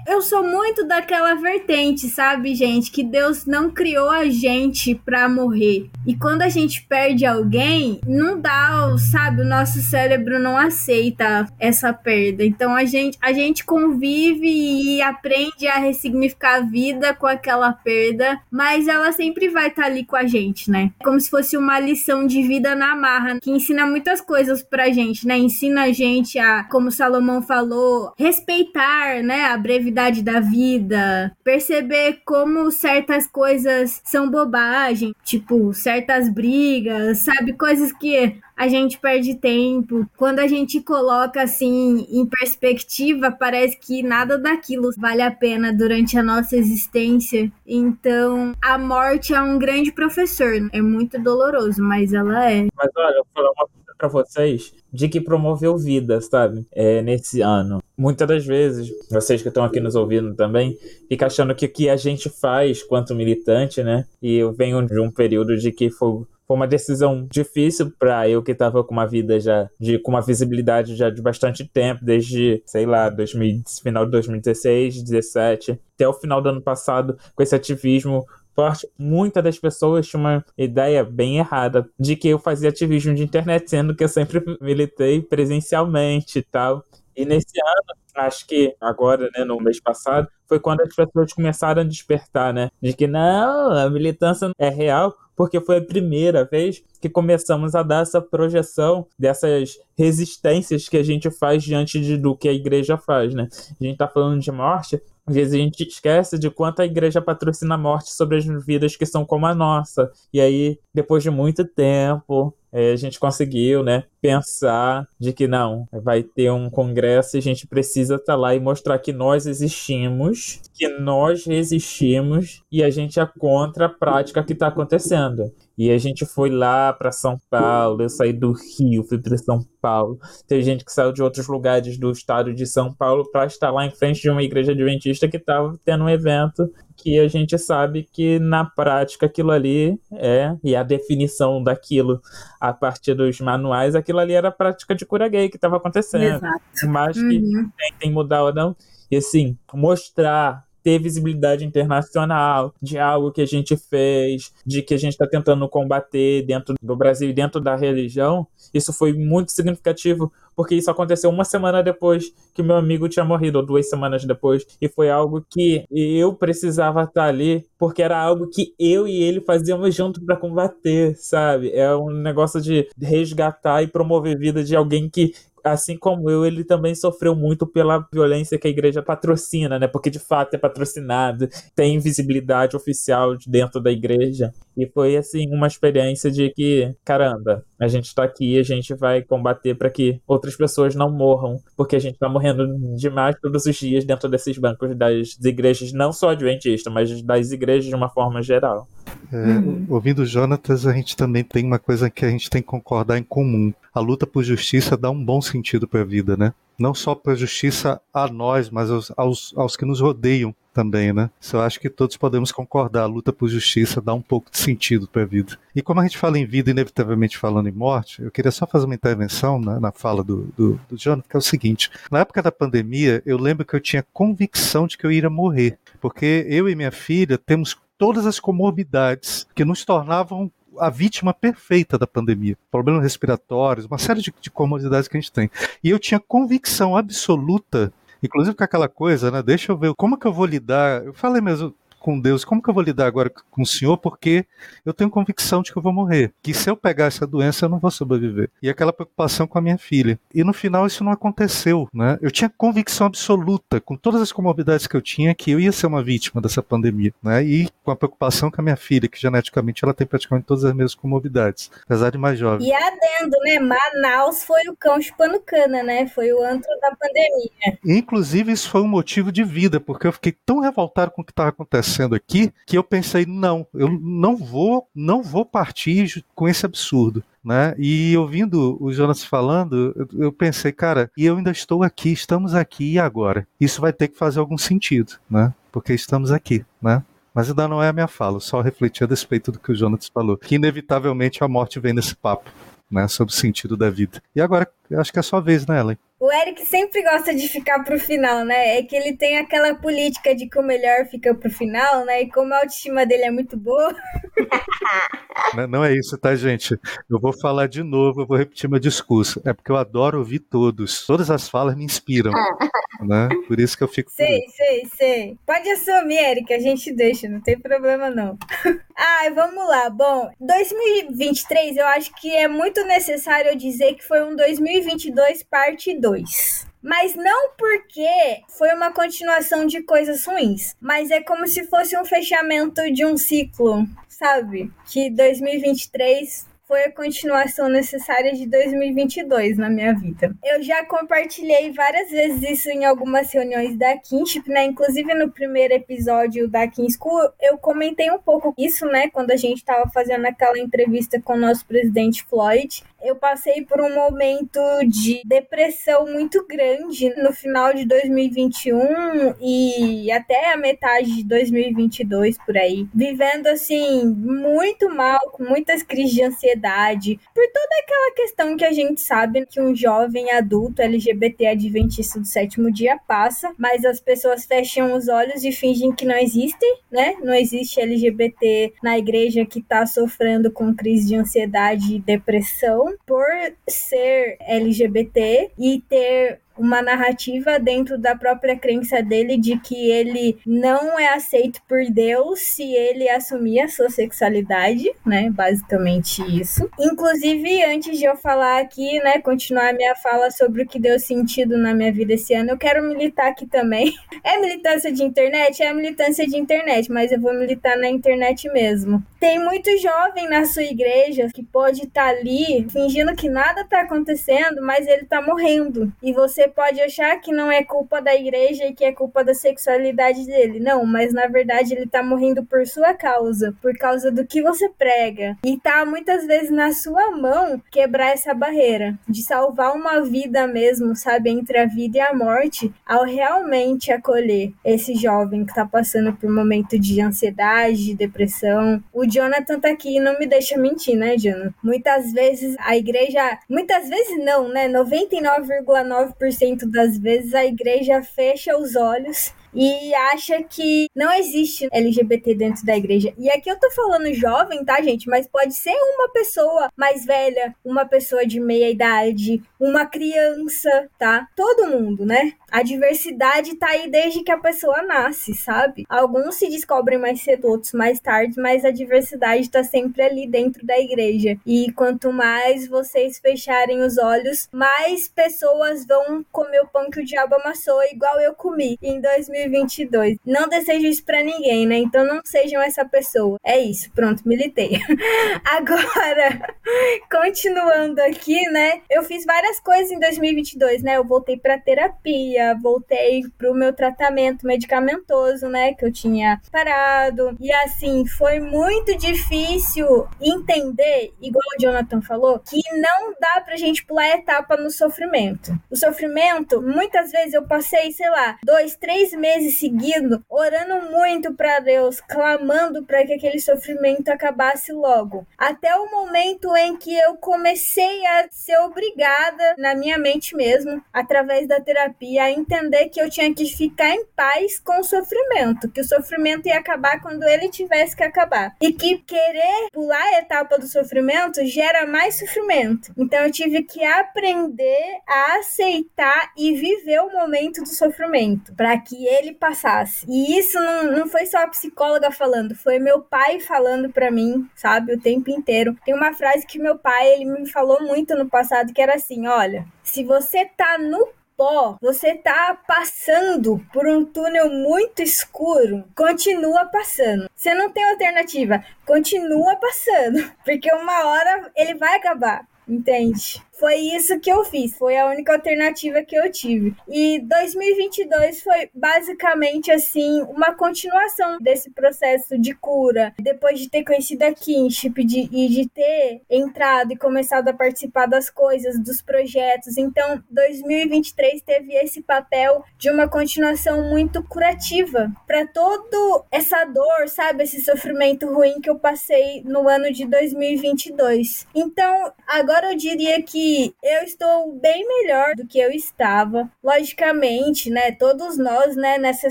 eu sou muito daquela vertente, sabe, gente? Que Deus não criou a gente pra morrer. E quando a gente perde alguém, não dá, sabe? O nosso cérebro não aceita essa perda. Então a gente, a gente convive e aprende a ressignificar a vida com aquela perda, mas ela sempre vai estar tá ali com a gente, né? Como se fosse uma lição de vida na marra, que ensina muitas coisas pra gente, né? Ensina a gente a, como Salomão falou, respeitar né, a brevidade da vida, perceber como certas coisas são bobagem, tipo, certas brigas, sabe? Coisas que a gente perde tempo. Quando a gente coloca assim em perspectiva, parece que nada daquilo vale a pena durante a nossa existência. Então, a morte é um grande professor. É muito doloroso, mas ela é. Mas olha, eu vou falar uma coisa pra vocês de que promoveu vida, sabe? É, nesse ano. Muitas das vezes, vocês que estão aqui nos ouvindo também, ficam achando que o que a gente faz quanto militante, né? E eu venho de um período de que foi foi uma decisão difícil para eu que estava com uma vida já de com uma visibilidade já de bastante tempo, desde, sei lá, 2000, final de 2016, 17, até o final do ano passado, com esse ativismo forte. Muitas das pessoas tinham uma ideia bem errada de que eu fazia ativismo de internet, sendo que eu sempre militei presencialmente e tal. E nesse ano, acho que agora, né, no mês passado, foi quando as pessoas começaram a despertar, né? De que não, a militância é real, porque foi a primeira vez que começamos a dar essa projeção dessas resistências que a gente faz diante de, do que a igreja faz, né? A gente tá falando de morte, às vezes a gente esquece de quanto a igreja patrocina a morte sobre as vidas que são como a nossa. E aí, depois de muito tempo, é, a gente conseguiu, né, pensar de que não, vai ter um congresso e a gente precisa estar tá lá e mostrar que nós existimos, que nós resistimos e a gente é contra a prática que está acontecendo. E a gente foi lá para São Paulo, eu saí do Rio, fui para São Paulo. Tem gente que saiu de outros lugares do estado de São Paulo para estar lá em frente de uma igreja adventista que estava tendo um evento que a gente sabe que na prática aquilo ali é, e a definição daquilo a partir dos manuais, aquilo ali era a prática de cura gay que estava acontecendo. Exato. Mas que uhum. tem, tem mudar ou não. E assim, mostrar ter visibilidade internacional de algo que a gente fez, de que a gente está tentando combater dentro do Brasil, dentro da religião, isso foi muito significativo porque isso aconteceu uma semana depois que meu amigo tinha morrido, ou duas semanas depois, e foi algo que eu precisava estar ali, porque era algo que eu e ele fazíamos junto para combater, sabe? É um negócio de resgatar e promover vida de alguém que assim como eu, ele também sofreu muito pela violência que a igreja patrocina, né? Porque de fato é patrocinado, tem visibilidade oficial dentro da igreja. E foi assim uma experiência de que, caramba, a gente tá aqui, a gente vai combater para que outras pessoas não morram, porque a gente tá morrendo demais todos os dias dentro desses bancos das igrejas, não só adventistas, mas das igrejas de uma forma geral. É, uhum. Ouvindo o Jonatas, a gente também tem uma coisa que a gente tem que concordar em comum. A luta por justiça dá um bom sentido para a vida, né? Não só para a justiça a nós, mas aos, aos, aos, que nos rodeiam também, né? Isso eu acho que todos podemos concordar. A luta por justiça dá um pouco de sentido para a vida. E como a gente fala em vida, inevitavelmente falando em morte, eu queria só fazer uma intervenção na, na fala do, do, do Jonathan, que é o seguinte: na época da pandemia, eu lembro que eu tinha convicção de que eu iria morrer, porque eu e minha filha temos todas as comorbidades que nos tornavam a vítima perfeita da pandemia. Problemas respiratórios, uma série de, de comorbidades que a gente tem. E eu tinha convicção absoluta, inclusive com aquela coisa, né? Deixa eu ver como que eu vou lidar. Eu falei mesmo, com Deus, como que eu vou lidar agora com o Senhor? Porque eu tenho convicção de que eu vou morrer, que se eu pegar essa doença eu não vou sobreviver. E aquela preocupação com a minha filha. E no final isso não aconteceu, né? Eu tinha convicção absoluta, com todas as comorbidades que eu tinha, que eu ia ser uma vítima dessa pandemia, né? E com a preocupação com a minha filha, que geneticamente ela tem praticamente todas as mesmas comorbidades, apesar de mais jovem. E adendo, né? Manaus foi o cão chupando cana, né? Foi o antro da pandemia. Inclusive isso foi um motivo de vida, porque eu fiquei tão revoltado com o que estava acontecendo acontecendo aqui que eu pensei, não, eu não vou, não vou partir com esse absurdo. Né? E ouvindo o Jonas falando, eu pensei, cara, e eu ainda estou aqui, estamos aqui e agora. Isso vai ter que fazer algum sentido, né? Porque estamos aqui, né? Mas ainda não é a minha fala, só refletir a respeito do que o Jonas falou, que inevitavelmente a morte vem nesse papo, né, sobre o sentido da vida. E agora, acho que é a sua vez, né, Ellen? O Eric sempre gosta de ficar pro final, né? É que ele tem aquela política de que o melhor fica pro final, né? E como a autoestima dele é muito boa. Não, não, é isso, tá, gente? Eu vou falar de novo, eu vou repetir meu discurso. É porque eu adoro ouvir todos. Todas as falas me inspiram. né? Por isso que eu fico. Sei, sei, sei. Pode assumir, Eric, a gente deixa, não tem problema não. Ai, vamos lá. Bom, 2023 eu acho que é muito necessário eu dizer que foi um 2022 parte 2. 2. Mas não porque foi uma continuação de coisas ruins, mas é como se fosse um fechamento de um ciclo, sabe? Que 2023 foi a continuação necessária de 2022 na minha vida. Eu já compartilhei várias vezes isso em algumas reuniões da Kinship, né? Inclusive no primeiro episódio da Kin School, eu comentei um pouco isso, né? Quando a gente estava fazendo aquela entrevista com o nosso presidente Floyd eu passei por um momento de depressão muito grande no final de 2021 e até a metade de 2022 por aí, vivendo assim muito mal, com muitas crises de ansiedade, por toda aquela questão que a gente sabe que um jovem adulto LGBT adventista do sétimo dia passa, mas as pessoas fecham os olhos e fingem que não existem, né? Não existe LGBT na igreja que tá sofrendo com crise de ansiedade e depressão por ser LGBT e ter uma narrativa dentro da própria crença dele de que ele não é aceito por Deus se ele assumir a sua sexualidade, né? Basicamente isso. Inclusive, antes de eu falar aqui, né, continuar minha fala sobre o que deu sentido na minha vida esse ano, eu quero militar aqui também. É militância de internet? É militância de internet, mas eu vou militar na internet mesmo. Tem muito jovem na sua igreja que pode estar tá ali fingindo que nada tá acontecendo, mas ele tá morrendo. E você pode achar que não é culpa da igreja e que é culpa da sexualidade dele. Não, mas na verdade ele tá morrendo por sua causa, por causa do que você prega. E tá muitas vezes na sua mão quebrar essa barreira, de salvar uma vida mesmo, sabe, entre a vida e a morte, ao realmente acolher esse jovem que tá passando por um momento de ansiedade, de depressão. O Jonathan tá aqui e não me deixa mentir, né, Jonathan? Muitas vezes a igreja, muitas vezes não, né? 99,9% das vezes a igreja fecha os olhos e acha que não existe LGBT dentro da igreja. E aqui eu tô falando jovem, tá, gente? Mas pode ser uma pessoa mais velha, uma pessoa de meia idade, uma criança, tá? Todo mundo, né? A diversidade tá aí desde que a pessoa nasce, sabe? Alguns se descobrem mais cedo, outros mais tarde, mas a diversidade tá sempre ali dentro da igreja. E quanto mais vocês fecharem os olhos, mais pessoas vão comer o pão que o diabo amassou, igual eu comi em 2022. Não desejo isso pra ninguém, né? Então não sejam essa pessoa. É isso, pronto, militei. Agora, continuando aqui, né? Eu fiz várias coisas em 2022, né? Eu voltei pra terapia, voltei pro meu tratamento medicamentoso, né? Que eu tinha parado. E assim, foi muito difícil entender, igual o Jonathan falou, que não dá pra gente pular etapa no sofrimento. O sofrimento, muitas vezes eu passei, sei lá, dois, três meses seguindo, orando muito para Deus, clamando para que aquele sofrimento acabasse logo. Até o momento em que eu comecei a ser obrigada, na minha mente mesmo, através da terapia, a entender que eu tinha que ficar em paz com o sofrimento, que o sofrimento ia acabar quando ele tivesse que acabar. E que querer pular a etapa do sofrimento gera mais sofrimento. Então eu tive que aprender a aceitar e viver o momento do sofrimento para que ele passasse. E isso não, não foi só a psicóloga falando, foi meu pai falando para mim, sabe, o tempo inteiro. Tem uma frase que meu pai ele me falou muito no passado que era assim, olha, se você tá no pó, você tá passando por um túnel muito escuro, continua passando. Você não tem alternativa, continua passando, porque uma hora ele vai acabar, entende? Foi isso que eu fiz, foi a única alternativa que eu tive. E 2022 foi basicamente assim uma continuação desse processo de cura. Depois de ter conhecido a Kinship de, e de ter entrado e começado a participar das coisas, dos projetos. Então, 2023 teve esse papel de uma continuação muito curativa para todo essa dor, sabe, esse sofrimento ruim que eu passei no ano de 2022. Então, agora eu diria que eu estou bem melhor do que eu estava. Logicamente, né, todos nós, né, nessa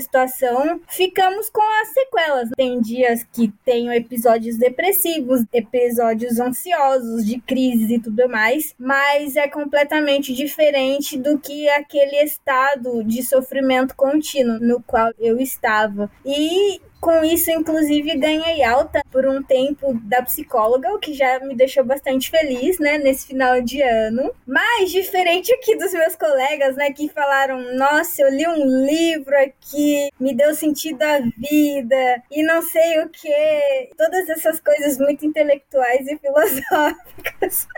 situação, ficamos com as sequelas. Tem dias que tenho episódios depressivos, episódios ansiosos, de crise e tudo mais, mas é completamente diferente do que aquele estado de sofrimento contínuo no qual eu estava. E com isso, inclusive, ganhei alta por um tempo da psicóloga, o que já me deixou bastante feliz, né, nesse final de ano. Mas, diferente aqui dos meus colegas, né, que falaram: nossa, eu li um livro aqui, me deu sentido à vida, e não sei o que. Todas essas coisas muito intelectuais e filosóficas.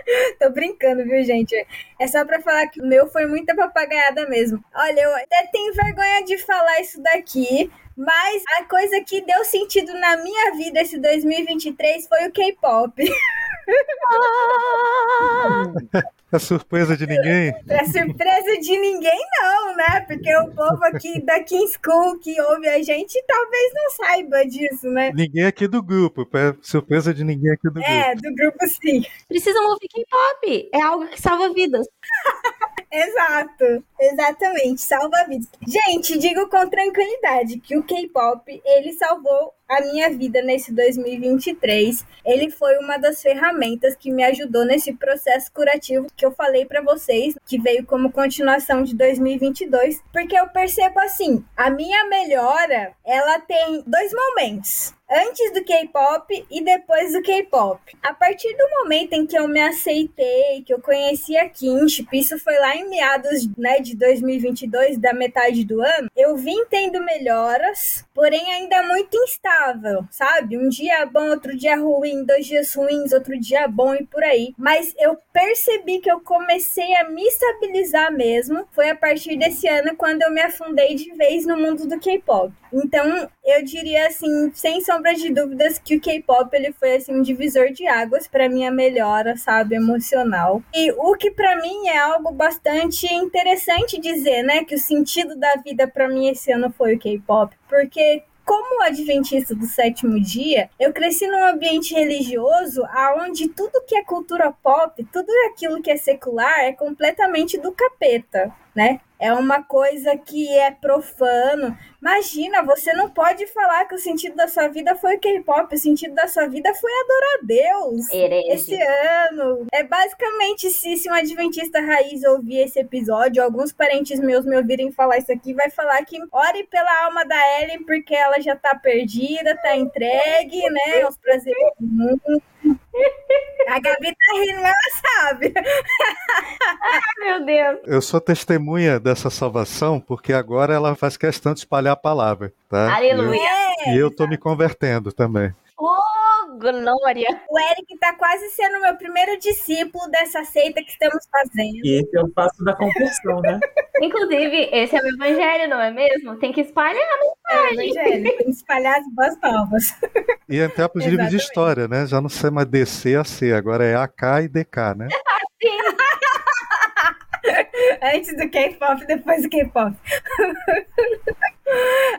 Tô brincando, viu, gente? É só pra falar que o meu foi muita papagaiada mesmo. Olha, eu até tenho vergonha de falar isso daqui, mas a coisa que deu sentido na minha vida esse 2023 foi o K-pop. É surpresa de ninguém? É surpresa de ninguém, não, né? Porque o povo aqui da King's School que ouve a gente talvez não saiba disso, né? Ninguém aqui do grupo. É surpresa de ninguém aqui do é, grupo. É, do grupo sim. Precisam ouvir K-pop. É algo que salva vidas. Exato, exatamente, salva vidas. Gente, digo com tranquilidade que o K-pop ele salvou a minha vida nesse 2023. Ele foi uma das ferramentas que me ajudou nesse processo curativo que eu falei para vocês, que veio como continuação de 2022, porque eu percebo assim, a minha melhora, ela tem dois momentos antes do K-pop e depois do K-pop. A partir do momento em que eu me aceitei, que eu conheci a Kinship, isso foi lá em meados né, de 2022, da metade do ano, eu vim tendo melhoras, porém ainda muito instável, sabe? Um dia bom, outro dia ruim, dois dias ruins, outro dia bom e por aí. Mas eu percebi que eu comecei a me estabilizar mesmo, foi a partir desse ano quando eu me afundei de vez no mundo do K-pop. Então, eu diria assim, sem sombra de dúvidas, que o K-pop ele foi assim um divisor de águas para minha melhora, sabe, emocional. E o que para mim é algo bastante interessante dizer, né, que o sentido da vida para mim esse ano foi o K-pop, porque como adventista do sétimo dia, eu cresci num ambiente religioso aonde tudo que é cultura pop, tudo aquilo que é secular é completamente do capeta, né? É uma coisa que é profano. Imagina, você não pode falar que o sentido da sua vida foi o K-pop, o sentido da sua vida foi adorar a Deus. Herege. Esse ano. É basicamente, se, se um adventista raiz ouvir esse episódio, alguns parentes meus me ouvirem falar isso aqui, vai falar que ore pela alma da Ellen, porque ela já tá perdida, tá entregue, né, aos prazeres do mundo. A Gabi tá rindo, mas ela sabe. Ai, meu Deus. Eu sou testemunha dessa salvação porque agora ela faz questão de espalhar a palavra, tá? Aleluia. E eu, e eu tô me convertendo também. Oh, glória. O Eric tá quase sendo meu primeiro discípulo dessa seita que estamos fazendo. E esse é o passo da conversão, né? Inclusive, esse é o evangelho, não é mesmo? Tem que espalhar. É o evangelho, tem que espalhar as boas novas. E entrar pros livros de história, né? Já não sei mais DC a C, agora é AK e DK, né? Antes do K-pop, depois do K-pop.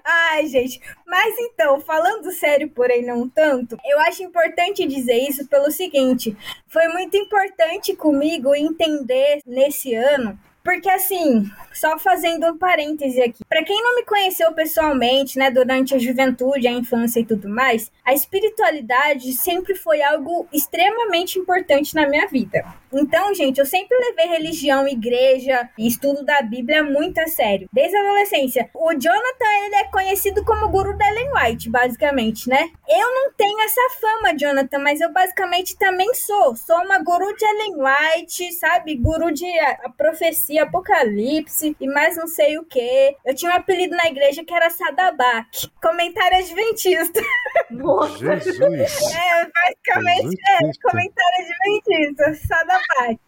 Ai, gente. Mas então, falando sério, porém não tanto, eu acho importante dizer isso pelo seguinte: foi muito importante comigo entender nesse ano. Porque assim, só fazendo um parêntese aqui. Pra quem não me conheceu pessoalmente, né, durante a juventude, a infância e tudo mais, a espiritualidade sempre foi algo extremamente importante na minha vida. Então, gente, eu sempre levei religião, igreja e estudo da Bíblia muito a sério, desde a adolescência. O Jonathan, ele é conhecido como guru da Ellen White, basicamente, né? Eu não tenho essa fama, Jonathan, mas eu basicamente também sou. Sou uma guru de Ellen White, sabe? Guru de a, a profecia, apocalipse e mais não sei o que. Eu tinha um apelido na igreja que era Sadabac. Comentário adventista. Nossa. Jesus! É, basicamente, Jesus é, Cristo. comentário adventista, Sadabac.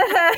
Aham.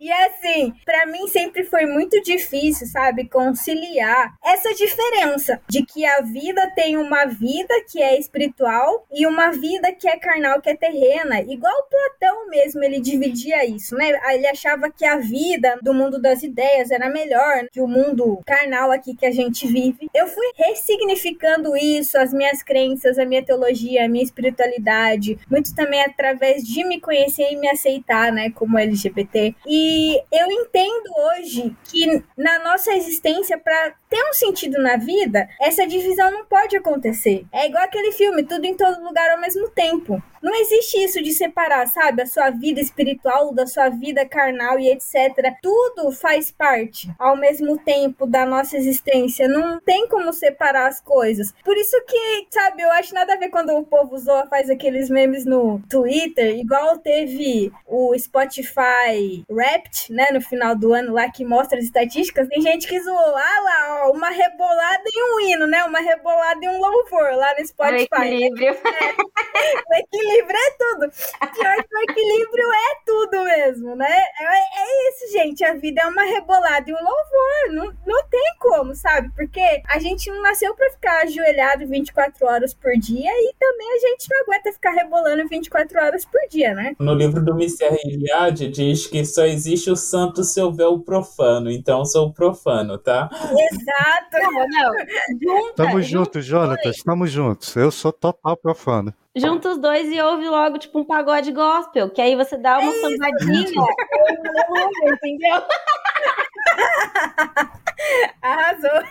E assim, pra mim sempre foi muito difícil, sabe, conciliar essa diferença de que a vida tem uma vida que é espiritual e uma vida que é carnal, que é terrena. Igual Platão mesmo, ele dividia isso, né? Ele achava que a vida do mundo das ideias era melhor que o mundo carnal aqui que a gente vive. Eu fui ressignificando isso, as minhas crenças, a minha teologia, a minha espiritualidade, muito também através de me conhecer e me aceitar, né, como LGBT. E eu entendo hoje que na nossa existência, para ter um sentido na vida, essa divisão não pode acontecer. É igual aquele filme, tudo em todo lugar ao mesmo tempo. Não existe isso de separar, sabe, a sua vida espiritual da sua vida carnal e etc. Tudo faz parte ao mesmo tempo da nossa existência. Não tem como separar as coisas. Por isso que, sabe, eu acho nada a ver quando o povo zoa, faz aqueles memes no Twitter, igual teve o Spotify Wrapped, né, no final do ano lá que mostra as estatísticas. Tem gente que zoou, ah lá, ó, uma rebolada e um hino, né? Uma rebolada e um louvor lá no O Spotify. equilíbrio. O equilíbrio é tudo. Pior que o equilíbrio é tudo mesmo, né? É, é isso, gente. A vida é uma rebolada e um louvor. Não, não tem como, sabe? Porque a gente não nasceu pra ficar ajoelhado 24 horas por dia e também a gente não aguenta ficar rebolando 24 horas por dia, né? No livro do Mister Iliade diz que só existe o santo se houver o profano. Então eu sou o profano, tá? Exato. Não, não. Junta, Tamo juntos, Jonatas, tamo juntos. Eu sou total profano. junta os dois e ouve logo, tipo, um pagode gospel, que aí você dá uma sambadinha. entendeu? Arrasou.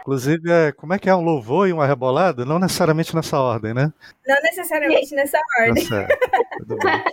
Inclusive, é, como é que é um louvor e uma rebolada? Não necessariamente nessa ordem, né? Não necessariamente nessa Tá ordem. Tudo bem.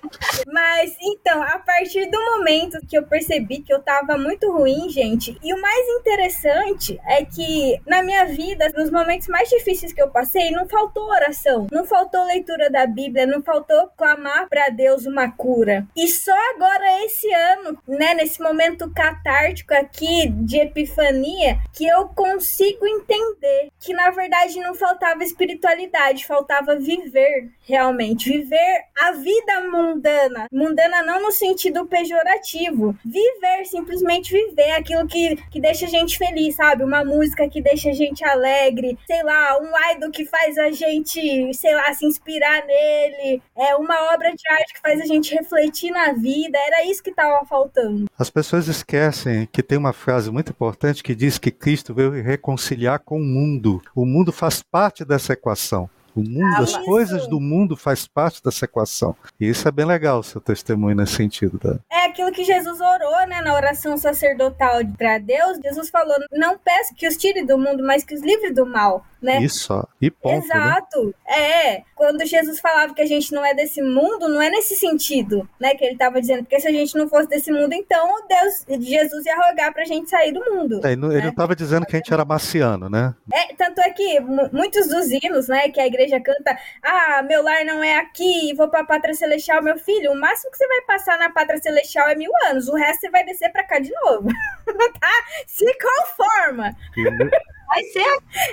Mas então, a partir do momento que eu percebi que eu tava muito ruim, gente, e o mais interessante é que na minha vida, nos momentos mais difíceis que eu passei, não faltou oração, não faltou leitura da Bíblia, não faltou clamar pra Deus uma cura. E só agora esse ano, né, nesse momento catártico aqui de epifania, que eu consigo entender que na verdade não faltava espiritualidade, faltava viver realmente, viver a vida mundana. Mundana não no sentido pejorativo. Viver, simplesmente viver aquilo que, que deixa a gente feliz, sabe? Uma música que deixa a gente alegre, sei lá, um idol que faz a gente, sei lá, se inspirar nele, é uma obra de arte que faz a gente refletir na vida. Era isso que tava faltando. As pessoas esquecem que tem uma frase muito importante que diz que Cristo veio reconciliar com o mundo. O mundo faz parte dessa equação. O mundo, Ah, as coisas do mundo faz parte dessa equação. E isso é bem legal, seu testemunho nesse sentido. Tá? É aquilo que Jesus orou, né, na oração sacerdotal para Deus. Jesus falou: "Não peço que os tire do mundo, mas que os livre do mal", né? Isso, ó. E ponto, né? Exato. É, quando Jesus falava que a gente não é desse mundo, não é nesse sentido, né, que ele estava dizendo, porque se a gente não fosse desse mundo, então Deus, Jesus ia rogar pra gente sair do mundo. É, ele não- ele É. não estava dizendo que a gente era marciano, né? É, tanto é que mu- muitos dos hinos, né, que a igreja canta, ah, meu lar não é aqui, vou pra pátria celestial, meu filho, o máximo que você vai passar na pátria celestial é mil anos, o resto você vai descer pra cá de novo, tá? Se conforma, E- Vai ser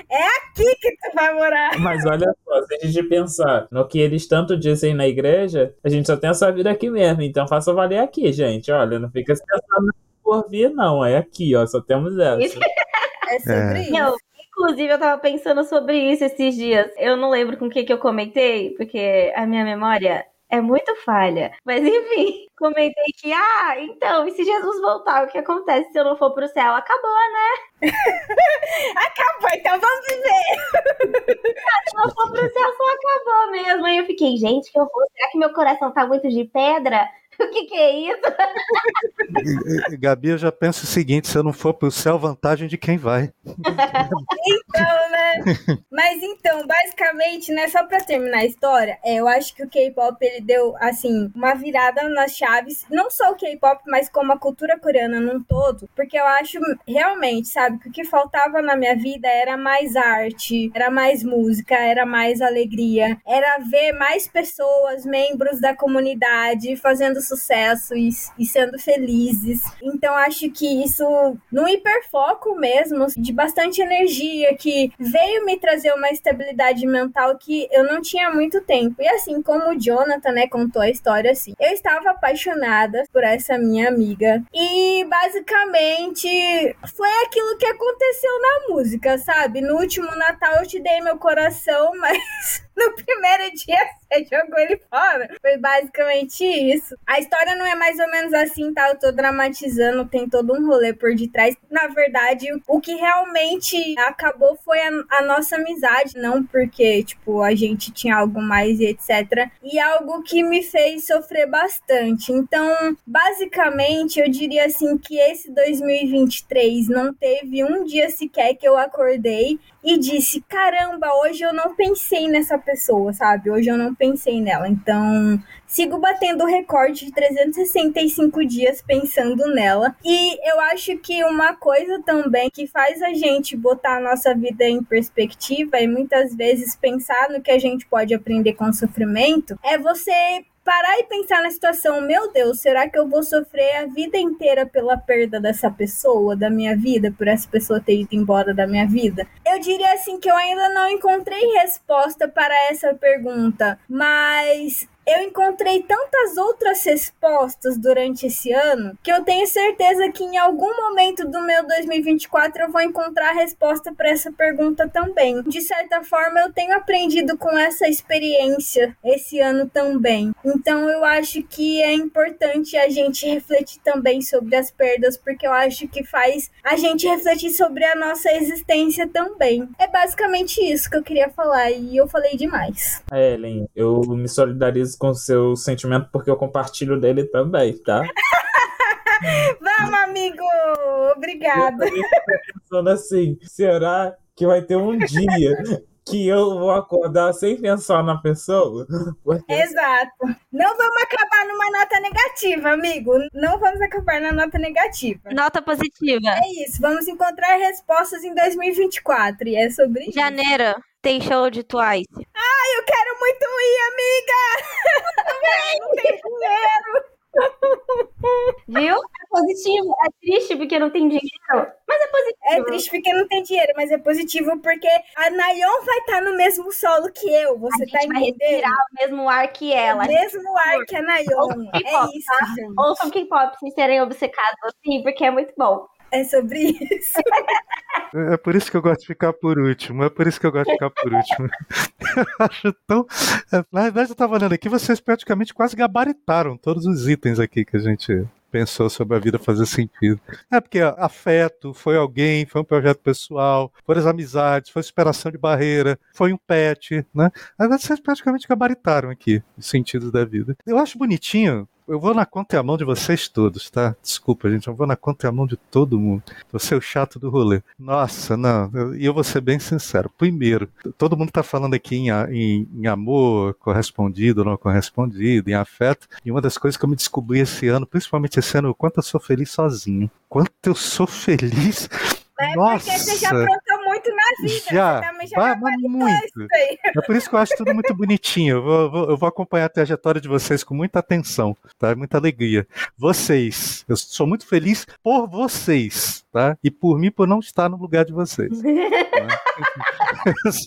aqui que tu vai morar. Mas olha só, se a gente pensar no que eles tanto dizem na igreja, a gente só tem essa vida aqui mesmo. Então faça valer aqui, gente. Olha, não fica se pensando por vir, não. É aqui, ó. Só temos essa. É sobre isso. Não, inclusive eu tava pensando sobre isso esses dias. Eu não lembro com o que que eu comentei, porque a minha memória é muito falha. Mas enfim, comentei que, ah, então, e se Jesus voltar, o que acontece se eu não for pro céu? Acabou, né? Acabou, então vamos viver. Se eu não for pro céu, só acabou mesmo. Aí eu fiquei, gente, que horror. Será que meu coração tá muito de pedra? O que que é isso? Gabi, eu já penso o seguinte: se eu não for pro céu, vantagem de quem vai. Então, né? Mas então, basicamente, né, só pra terminar a história, é, eu acho que o K-pop ele deu assim uma virada nas chaves, não só o K-pop, mas como a cultura coreana num todo, porque eu acho realmente, sabe, que o que faltava na minha vida era mais arte, era mais música, era mais alegria, era ver mais pessoas, membros da comunidade fazendo sucesso e, e sendo felizes. Então acho que isso no hiperfoco mesmo, de bastante energia, que veio me trazer uma estabilidade mental que eu não tinha muito tempo. E assim como o Jonathan, né, contou a história assim, eu estava apaixonada por essa minha amiga e basicamente foi aquilo que aconteceu na música, sabe? No último Natal eu te dei meu coração, mas no primeiro dia você jogou ele fora. Foi basicamente isso. A história não é mais ou menos assim, tá? Eu tô dramatizando, tem todo um rolê por detrás. Na verdade, o que realmente acabou foi a, a nossa amizade, não porque, tipo, a gente tinha algo mais e etc. E algo que me fez sofrer bastante. Então, basicamente, eu diria assim que esse 2023 não teve um dia sequer que eu acordei e disse: caramba, hoje eu não pensei nessa pessoa, sabe? Hoje eu não pensei nela. Então, sigo batendo o recorde de 365 dias pensando nela. E eu acho que uma coisa também que faz a gente botar a nossa vida em perspectiva e muitas vezes pensar no que a gente pode aprender com o sofrimento é você parar e pensar na situação, meu Deus, será que eu vou sofrer a vida inteira pela perda dessa pessoa, da minha vida, por essa pessoa ter ido embora da minha vida? Eu diria assim que eu ainda não encontrei resposta para essa pergunta, mas eu encontrei tantas outras respostas durante esse ano que eu tenho certeza que em algum momento do meu 2024 eu vou encontrar a resposta para essa pergunta também. De certa forma, eu tenho aprendido com essa experiência esse ano também. Então, eu acho que é importante a gente refletir também sobre as perdas, porque eu acho que faz a gente refletir sobre a nossa existência também. É basicamente isso que eu queria falar e eu falei demais. É, Ellen, eu me solidarizo com o seu sentimento porque eu compartilho dele também, tá? Vamos, amigo! Obrigada. Eu pensando assim, será que vai ter um dia que eu vou acordar sem pensar na pessoa? Porque Exato. Não vamos acabar numa nota negativa, amigo. Não vamos acabar na nota negativa. Nota positiva. É isso. Vamos encontrar respostas em 2024. E é sobre isso. Janeiro tem show de Twice. Ai, eu quero muito ir, amiga! não tem dinheiro. Viu? É positivo. É triste porque não tem dinheiro. Mas é positivo. É triste porque não tem dinheiro, mas é positivo porque a Nayon vai estar no mesmo solo que eu. Você a tá gente vai entendendo? respirar o mesmo ar que ela. O mesmo ar que a Nayon. É K-pop, isso, tá? gente. Ouçam K-pop sem serem obcecados assim, porque é muito bom. É sobre isso. É por isso que eu gosto de ficar por último. É por isso que eu gosto de ficar por último. eu acho tão. é, Na verdade, eu tava olhando aqui, vocês praticamente quase gabaritaram todos os itens aqui que a gente pensou sobre a vida fazer sentido. É porque afeto, foi alguém, foi um projeto pessoal, foram as amizades, foi superação de barreira, foi um pet, né? Agora vocês praticamente gabaritaram aqui os sentidos da vida. Eu acho bonitinho eu vou na contramão de vocês todos, tá? Desculpa, gente, eu vou na contramão de todo mundo. Você é o chato do rolê. Nossa, não, e eu, vou ser bem sincero. Primeiro, todo mundo tá falando aqui em, em, em amor, correspondido, não correspondido, em afeto. E uma das coisas que eu me descobri esse ano, principalmente esse ano, o quanto eu sou feliz sozinho. Quanto eu sou feliz. É Nossa. porque você já aprontou muito na vida. Já, também já gabaritou mas muito. isso aí. É por isso que eu acho tudo muito bonitinho. Eu vou, vou- eu vou acompanhar a trajetória de vocês com muita atenção, tá? Muita alegria. Vocês, eu sou muito feliz por vocês, tá? E por mim por não estar no lugar de vocês.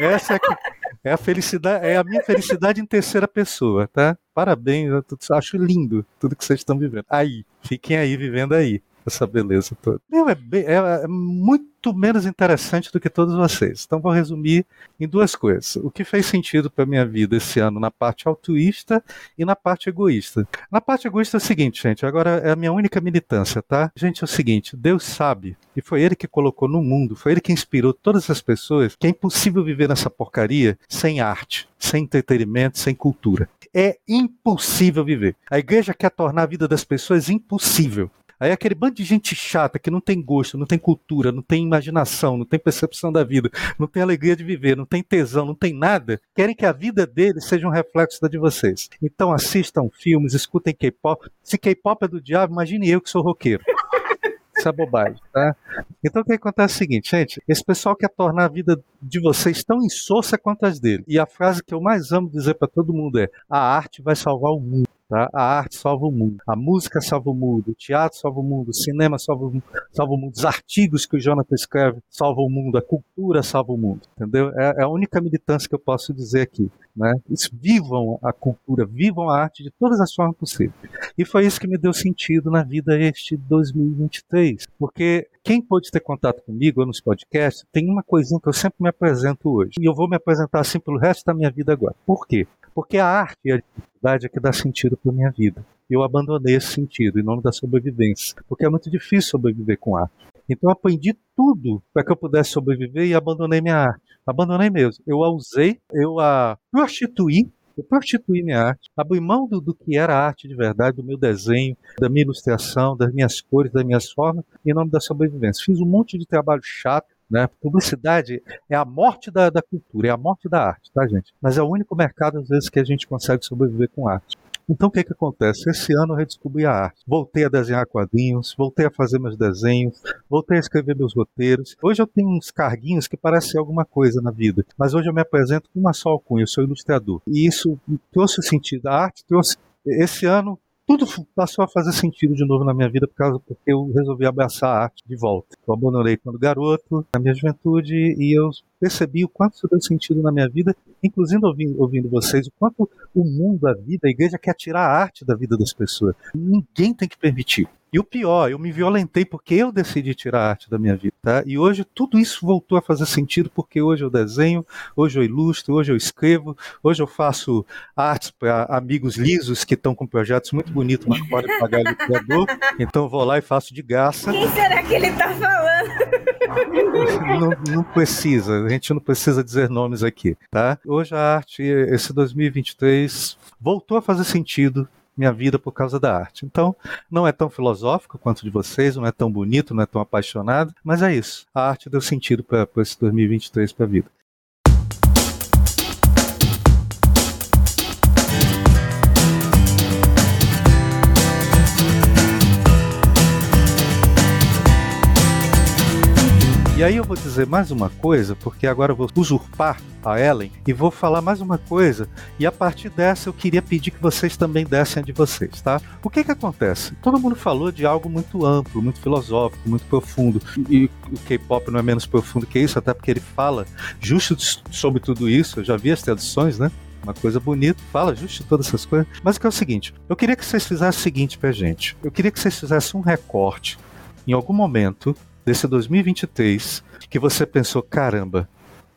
Essa é, que- é a felicidade, é a minha felicidade em terceira pessoa, tá? Parabéns, eu acho lindo tudo que vocês estão vivendo. Aí, fiquem aí vivendo aí essa beleza toda. Meu, é, bem- é- é muito menos interessante do que todos vocês. Então vou resumir em duas coisas. O que fez sentido para minha vida esse ano na parte altruísta e na parte egoísta. Na parte egoísta é o seguinte, gente, agora é a minha única militância, tá? Gente, é o seguinte, Deus sabe, e foi Ele que colocou no mundo, foi Ele que inspirou todas as pessoas, que é impossível viver nessa porcaria sem arte, sem entretenimento, sem cultura. É impossível viver. A igreja quer tornar a vida das pessoas impossível. Aí aquele bando de gente chata que não tem gosto, não tem cultura, não tem imaginação, não tem percepção da vida, não tem alegria de viver, não tem tesão, não tem nada, querem que a vida deles seja um reflexo da de vocês. Então assistam filmes, escutem K-pop. Se K-pop é do diabo, imagine eu que sou roqueiro. Isso é bobagem, tá? Então o que acontece é o seguinte, gente, esse pessoal quer tornar a vida de vocês tão insossa quanto as dele. E a frase que eu mais amo dizer para todo mundo é: a arte vai salvar o mundo. Tá? A arte salva o mundo, a música salva o mundo, o teatro salva o mundo, o cinema salva o mundo, salva o mundo, os artigos que o Jonathan escreve salvam o mundo, a cultura salva o mundo, entendeu? É, é a única militância que eu posso dizer aqui. Né? Vivam a cultura, vivam a arte de todas as formas possíveis. E foi isso que me deu sentido na vida este 2023. Porque quem pôde ter contato comigo nos podcasts, tem uma coisinha que eu sempre me apresento hoje. E eu vou me apresentar assim pelo resto da minha vida agora. Por quê? Porque a arte e a dificuldade é que dá sentido para minha vida. Eu abandonei esse sentido em nome da sobrevivência. Porque é muito difícil sobreviver com arte. Então eu aprendi tudo para que eu pudesse sobreviver e abandonei minha arte. Abandonei mesmo. Eu a usei, eu a prostituí, eu prostituí minha arte, abri mão do, do que era arte de verdade, do meu desenho, da minha ilustração, das minhas cores, das minhas formas, em nome da sobrevivência. Fiz um monte de trabalho chato, né? Publicidade é a morte da, da cultura, é a morte da arte, tá, gente? Mas é o único mercado, às vezes, que a gente consegue sobreviver com arte. Então o que, que acontece? Esse ano eu redescobri a arte. Voltei a desenhar quadrinhos, voltei a fazer meus desenhos, voltei a escrever meus roteiros. Hoje eu tenho uns carguinhos que parecem alguma coisa na vida, mas hoje eu me apresento com uma só alcunha, eu sou ilustrador. E isso trouxe sentido. A arte trouxe. Esse ano tudo passou a fazer sentido de novo na minha vida por causa porque eu resolvi abraçar a arte de volta. Eu abandonei quando garoto, na minha juventude, e eu percebi o quanto isso deu sentido na minha vida, inclusive ouvindo, ouvindo vocês, o quanto o mundo, a vida, a igreja quer tirar a arte da vida das pessoas. Ninguém tem que permitir. E o pior, eu me violentei porque eu decidi tirar a arte da minha vida, tá? E hoje tudo isso voltou a fazer sentido porque hoje eu desenho, hoje eu ilustro, hoje eu escrevo, hoje eu faço artes para amigos lisos que estão com projetos muito bonitos, mas podem pagar ilustrador. Então eu vou lá e faço de graça. Quem será que ele tá falando? Não, não precisa, a gente não precisa dizer nomes aqui, tá? Hoje a arte, esse 2023, voltou a fazer sentido minha vida por causa da arte. Então, não é tão filosófico quanto de vocês, não é tão bonito, não é tão apaixonado, mas é isso. A arte deu sentido para esse 2023 para a vida. E aí eu vou dizer mais uma coisa, porque agora eu vou usurpar a Ellen e vou falar mais uma coisa. E a partir dessa eu queria pedir que vocês também dessem a de vocês, tá? O que que acontece? Todo mundo falou de algo muito amplo, muito filosófico, muito profundo. E o K-pop não é menos profundo que isso, até porque ele fala justo sobre tudo isso. Eu já vi as traduções, né? uma coisa bonita, fala justo todas essas coisas. Mas o que é o seguinte: eu queria que vocês fizessem o seguinte pra gente. Eu queria que vocês fizessem um recorte em algum momento desse 2023 que você pensou, caramba,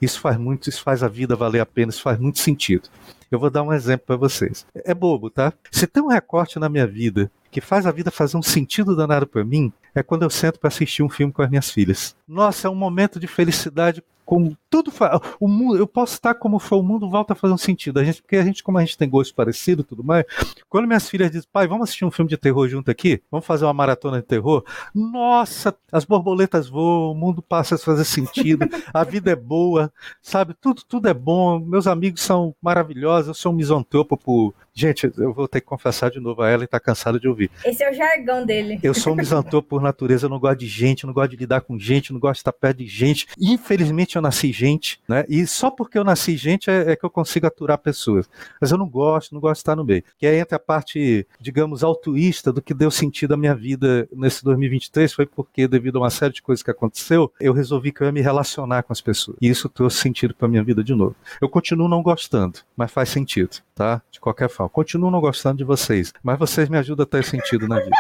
isso faz muito, isso faz a vida valer a pena, isso faz muito sentido. Eu vou dar um exemplo para vocês. É bobo, tá? Se tem um recorte na minha vida que faz a vida fazer um sentido danado para mim, é quando eu sento para assistir um filme com as minhas filhas. Nossa, é um momento de felicidade como tudo o mundo, eu posso estar como foi o mundo volta a fazer um sentido. A gente, porque a gente como a gente tem gosto parecido, tudo mais. Quando minhas filhas dizem, pai, vamos assistir um filme de terror junto aqui, vamos fazer uma maratona de terror. Nossa, as borboletas voam, o mundo passa a fazer sentido, a vida é boa, sabe? Tudo, tudo é bom. Meus amigos são maravilhosos. Eu sou um misantropo por Gente, eu vou ter que confessar de novo a ela e tá cansado de ouvir. Esse é o jargão dele. Eu sou um misantropo por natureza, eu não gosto de gente, eu não gosto de lidar com gente, eu não gosto de estar perto de gente. Infelizmente eu nasci gente, né? E só porque eu nasci gente é, é que eu consigo aturar pessoas. Mas eu não gosto, não gosto de estar no meio. Que aí entra a parte, digamos, altruísta do que deu sentido à minha vida nesse 2023 foi porque, devido a uma série de coisas que aconteceu, eu resolvi que eu ia me relacionar com as pessoas. E isso trouxe sentido para minha vida de novo. Eu continuo não gostando, mas faz sentido, tá? De qualquer forma. Continuo não gostando de vocês, mas vocês me ajudam a ter sentido na vida.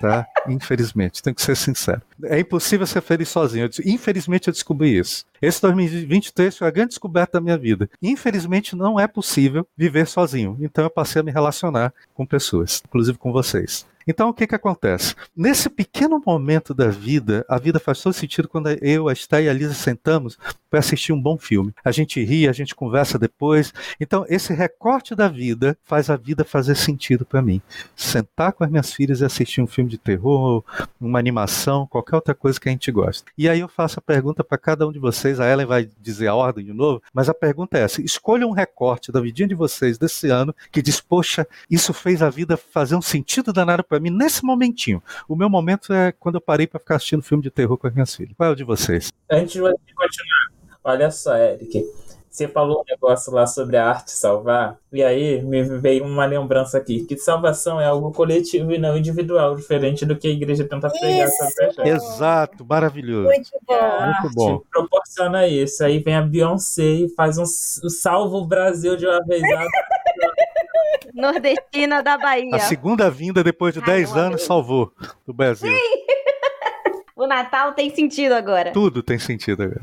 Tá? Infelizmente, tenho que ser sincero. É impossível ser feliz sozinho. Infelizmente, eu descobri isso. Esse 2023 foi a grande descoberta da minha vida. Infelizmente, não é possível viver sozinho. Então, eu passei a me relacionar com pessoas, inclusive com vocês. Então, o que, que acontece? Nesse pequeno momento da vida, a vida faz todo sentido quando eu, a Esther e a Lisa sentamos para assistir um bom filme. A gente ri, a gente conversa depois. Então, esse recorte da vida faz a vida fazer sentido para mim. Sentar com as minhas filhas e assistir um filme de terror, uma animação, qualquer outra coisa que a gente gosta. E aí eu faço a pergunta para cada um de vocês, a Ellen vai dizer a ordem de novo, mas a pergunta é essa: escolha um recorte da vidinha de vocês desse ano que diz, poxa, isso fez a vida fazer um sentido danado para mim nesse momentinho. O meu momento é quando eu parei para ficar assistindo filme de terror com as minhas filhas. Qual é o de vocês? Antes de continuar, olha só, Eric. Você falou um negócio lá sobre a arte salvar, e aí me veio uma lembrança aqui, que salvação é algo coletivo e não individual, diferente do que a igreja tenta pregar sobre a gente. Exato, maravilhoso. Muito bom. A Muito arte bom. proporciona isso. Aí vem a Beyoncé e faz um, um salva o Brasil de uma vez. Nordestina da Bahia. A segunda vinda depois de Ai, 10 eu anos amei. salvou do Brasil. O Natal tem sentido agora. Tudo tem sentido agora.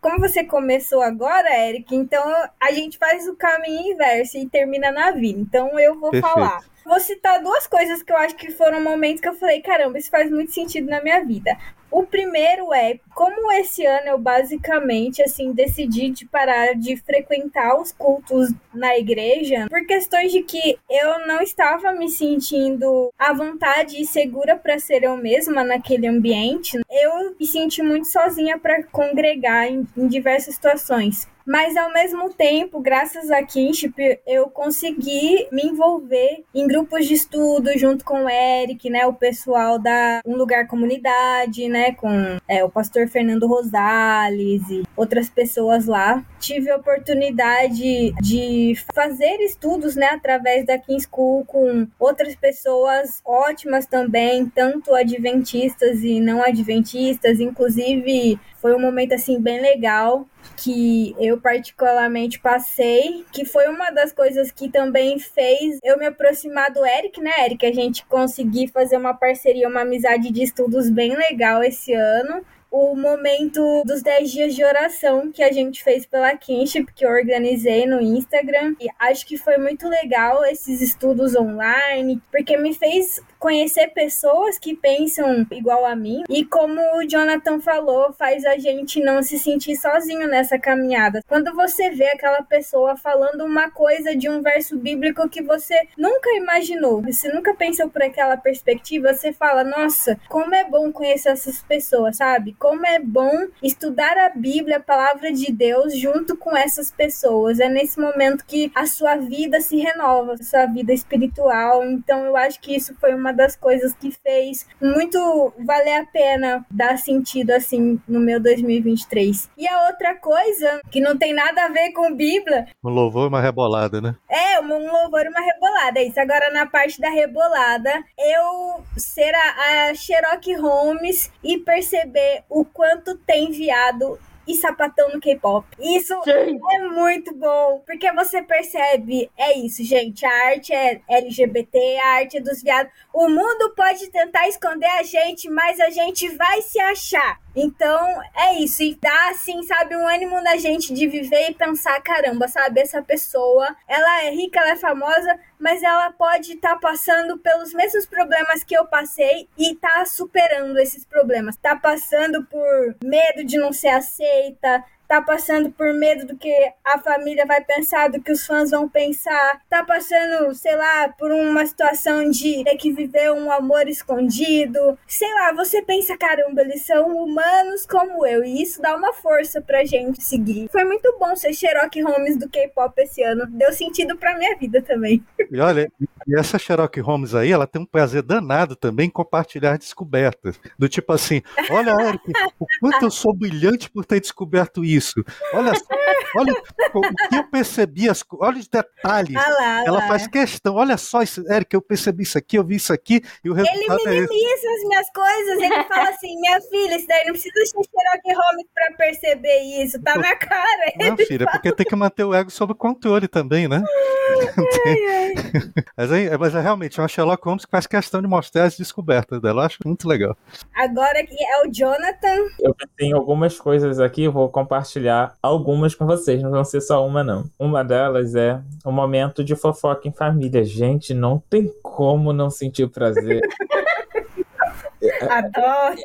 Como você começou agora, Eric, então a gente faz o caminho inverso e termina na vida. Então eu vou Perfeito. falar. Vou citar duas coisas que eu acho que foram momentos que eu falei, caramba, isso faz muito sentido na minha vida. O primeiro é como esse ano eu basicamente assim decidi de parar de frequentar os cultos na igreja por questões de que eu não estava me sentindo à vontade e segura para ser eu mesma naquele ambiente. Eu me senti muito sozinha para congregar em, em diversas situações. Mas ao mesmo tempo, graças a Kinship, eu consegui me envolver em grupos de estudo junto com o Eric, né, o pessoal da Um Lugar Comunidade, né, com é, o pastor Fernando Rosales e outras pessoas lá. Tive a oportunidade de fazer estudos, né, através da King School com outras pessoas ótimas também, tanto adventistas e não adventistas, inclusive foi um momento assim bem legal que eu particularmente passei, que foi uma das coisas que também fez eu me aproximar do Eric, né, Eric? A gente conseguir fazer uma parceria, uma amizade de estudos bem legal esse ano. O momento dos 10 dias de oração que a gente fez pela Kinship, que eu organizei no Instagram. E acho que foi muito legal esses estudos online, porque me fez conhecer pessoas que pensam igual a mim. E como o Jonathan falou, faz a gente não se sentir sozinho nessa caminhada. Quando você vê aquela pessoa falando uma coisa de um verso bíblico que você nunca imaginou, você nunca pensou por aquela perspectiva, você fala: Nossa, como é bom conhecer essas pessoas, sabe? Como é bom estudar a Bíblia, a palavra de Deus, junto com essas pessoas. É nesse momento que a sua vida se renova, a sua vida espiritual. Então, eu acho que isso foi uma das coisas que fez muito valer a pena dar sentido assim no meu 2023. E a outra coisa que não tem nada a ver com Bíblia Um louvor e uma rebolada, né? é, um um louvor e uma rebolada. É isso. Agora, na parte da rebolada, eu ser a, a Sherlock Holmes e perceber o quanto tem viado e sapatão no K-pop. Isso é muito bom, porque você percebe, é isso, gente, a arte é LGBT, a arte é dos viados. O mundo pode tentar esconder a gente, mas a gente vai se achar. Então, é isso. E dá, assim, sabe, um ânimo na gente de viver e pensar, caramba, sabe, essa pessoa, ela é rica, ela é famosa, mas ela pode estar tá passando pelos mesmos problemas que eu passei e tá superando esses problemas. Tá passando por medo de não ser aceita, tá passando por medo do que a família vai pensar, do que os fãs vão pensar, tá passando, sei lá, por uma situação de ter que viver um amor escondido. Sei lá, você pensa, caramba, eles são humanos como eu, e isso dá uma força pra gente seguir. Foi muito bom ser Sherlock Holmes do K-pop esse ano, deu sentido pra minha vida também. E olha, e essa Sherlock Holmes aí, ela tem um prazer danado também em compartilhar descobertas. Do tipo assim, olha, Eric, o quanto eu sou brilhante por ter descoberto isso isso. Olha só, olha o que eu percebi, as, olha os detalhes. Ah lá, Ela lá. faz questão, olha só, isso, Eric, eu percebi isso aqui, eu vi isso aqui, e o resultado Ele minimiza é as minhas coisas, ele fala assim, minha filha, isso daí não precisa ser Sherlock Holmes pra perceber isso, tá na cara. Não, filha, fala. porque tem que manter o ego sob controle também, né? Ai, ai. mas, é, mas é realmente uma Sherlock Holmes que faz questão de mostrar as descobertas dela, eu acho muito legal. Agora que é o Jonathan. Eu tenho algumas coisas aqui, vou compartilhar compartilhar algumas com vocês, não vão ser só uma, não. Uma delas é o momento de fofoca em família. Gente, não tem como não sentir prazer. Adoro!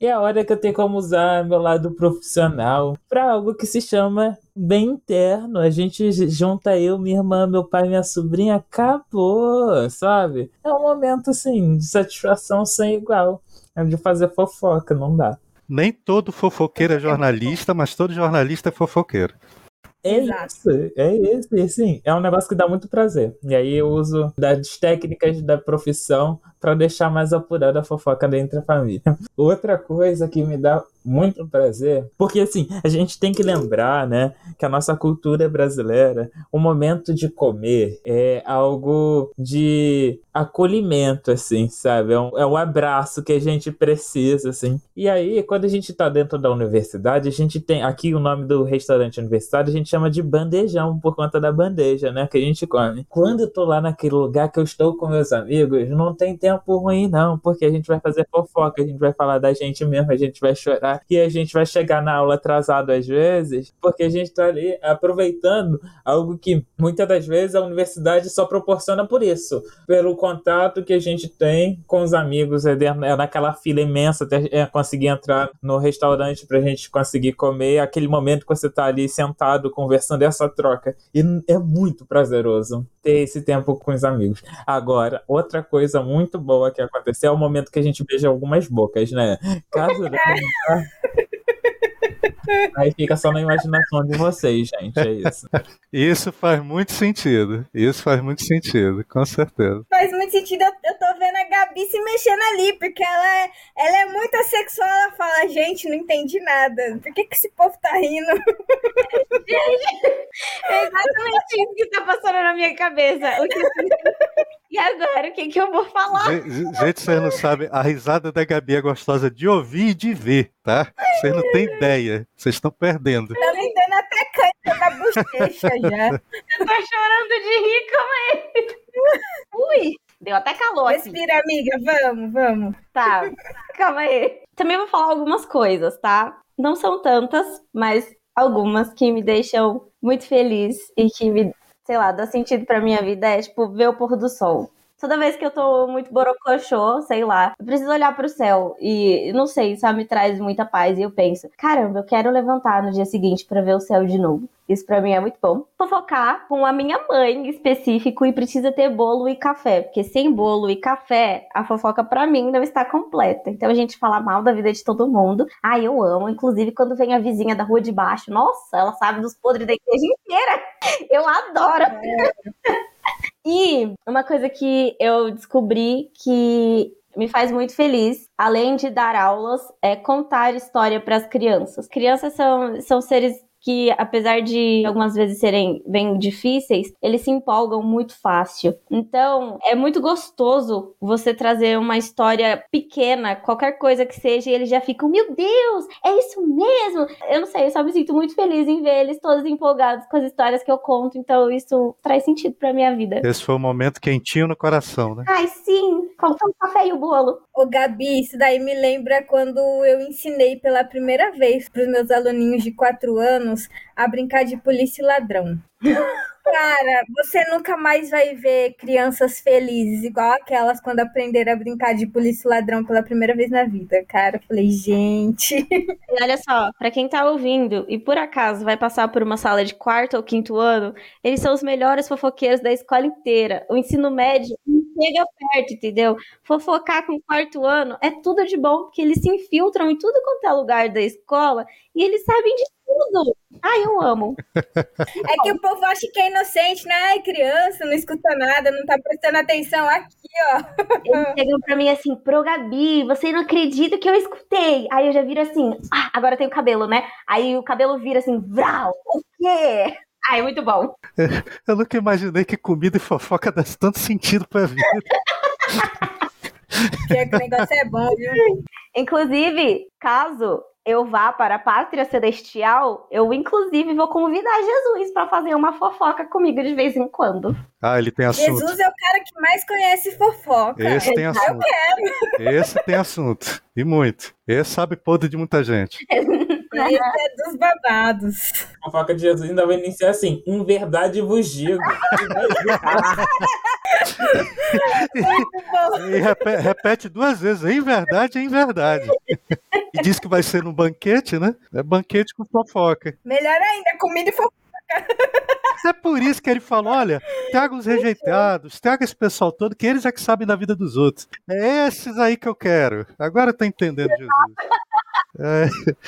É a hora que eu tenho como usar meu lado profissional para algo que se chama bem interno. A gente junta eu, minha irmã, meu pai, minha sobrinha, acabou, sabe? É um momento assim de satisfação sem igual. É de fazer fofoca, não dá. Nem todo fofoqueiro é jornalista, mas todo jornalista é fofoqueiro. É isso, é esse, sim. É um negócio que dá muito prazer. E aí eu uso das técnicas da profissão para deixar mais apurada a fofoca dentro da família. Outra coisa que me dá muito prazer, porque assim, a gente tem que lembrar, né, que a nossa cultura brasileira, o momento de comer é algo de acolhimento, assim, sabe? É um, é um abraço que a gente precisa, assim. E aí, quando a gente tá dentro da universidade, a gente tem, aqui o nome do restaurante universitário, a gente chama de bandejão, por conta da bandeja, né, que a gente come. Quando eu tô lá naquele lugar que eu estou com meus amigos, não tem tempo ruim, não, porque a gente vai fazer fofoca, a gente vai falar da gente mesmo, a gente vai chorar, e a gente vai chegar na aula atrasado às vezes, porque a gente está ali aproveitando algo que muitas das vezes a universidade só proporciona por isso, pelo contato que a gente tem com os amigos, é, é naquela fila imensa até é, conseguir entrar no restaurante para a gente conseguir comer, aquele momento que você está ali sentado conversando, essa troca. E é muito prazeroso ter esse tempo com os amigos. Agora, outra coisa muito boa que aconteceu é o momento que a gente beija algumas bocas, né? Caso Aí fica só na imaginação de vocês, gente. É isso. Isso faz muito sentido. Isso faz muito sentido, com certeza. Faz muito sentido. Eu, tô vendo a Gabi se mexendo ali, porque ela é, ela é muito assexual. Ela fala, gente, não entendi nada. Por que, que esse povo tá rindo? é exatamente isso que tá passando na minha cabeça. E agora, o que, que eu vou falar? Gente, vocês não sabem, a risada da Gabi é gostosa de ouvir e de ver, tá? Vocês não têm ideia. Vocês estão perdendo. Tá me dando até câncer na bochecha já. Eu tô chorando de rir, calma aí. Ui, deu até calor Respira, aqui. amiga, vamos, vamos. Tá, calma aí. Também vou falar algumas coisas, tá? Não são tantas, mas algumas que me deixam muito feliz e que me sei lá, dá sentido pra minha vida é, tipo, ver o pôr do sol. Toda vez que eu tô muito borocochô, sei lá, eu preciso olhar pro céu e, não sei, isso me traz muita paz e eu penso, caramba, eu quero levantar no dia seguinte para ver o céu de novo. Isso para mim é muito bom. Fofocar com a minha mãe em específico e precisa ter bolo e café, porque sem bolo e café, a fofoca para mim não está completa. Então a gente fala mal da vida de todo mundo. Ah, eu amo, inclusive quando vem a vizinha da rua de baixo, nossa, ela sabe dos podres da igreja inteira. Eu adoro. É. E uma coisa que eu descobri que me faz muito feliz, além de dar aulas, é contar história para as crianças. Crianças são, são seres que, apesar de algumas vezes serem bem difíceis, eles se empolgam muito fácil. Então, é muito gostoso você trazer uma história pequena, qualquer coisa que seja, e eles já ficam, meu Deus, é isso mesmo! Eu não sei, eu só me sinto muito feliz em ver eles todos empolgados com as histórias que eu conto, então isso traz sentido pra minha vida. Esse foi um momento quentinho no coração, né? Ai, sim, faltou o café e o bolo. Ô, Gabi, isso daí me lembra quando eu ensinei pela primeira vez para os meus aluninhos de 4 anos a brincar de polícia e ladrão. Cara, você nunca mais vai ver crianças felizes, igual aquelas quando aprenderam a brincar de polícia e ladrão pela primeira vez na vida. Cara, eu falei, gente. E olha só, pra quem tá ouvindo e por acaso vai passar por uma sala de quarto ou quinto ano, eles são os melhores fofoqueiros da escola inteira. O ensino médio chega perto, entendeu? Fofocar com quarto ano é tudo de bom, porque eles se infiltram em tudo quanto é lugar da escola e eles sabem de tudo. Ai, eu amo. É que o povo acha que é inocente, né? Ai, criança, não escuta nada, não tá prestando atenção aqui, ó. Eles chegam pra mim assim, pro Gabi, você não acredita que eu escutei. Aí eu já viro assim, ah, agora tem o cabelo, né? Aí o cabelo vira assim, vral, o quê? Ai, é muito bom. Eu nunca imaginei que comida e fofoca desse tanto sentido pra vida. Pior que o negócio é bom, viu? Inclusive, caso eu vá para a pátria celestial, eu inclusive vou convidar Jesus para fazer uma fofoca comigo de vez em quando. Ah, ele tem assunto. Jesus é o cara que mais conhece fofoca. Esse tem Eu assunto. quero. Esse tem assunto. E muito. Esse sabe podre de muita gente. Esse é dos babados. A fofoca de Jesus ainda vai iniciar assim: em verdade vos digo. E repe- repete duas vezes, em verdade, em verdade. E diz que vai ser no banquete, né? É banquete com fofoca. Melhor ainda, comida e fofoca. É por isso que ele falou: olha, traga os rejeitados, traga esse pessoal todo, que eles é que sabem da vida dos outros. É esses aí que eu quero. Agora tá entendendo, Jesus. É.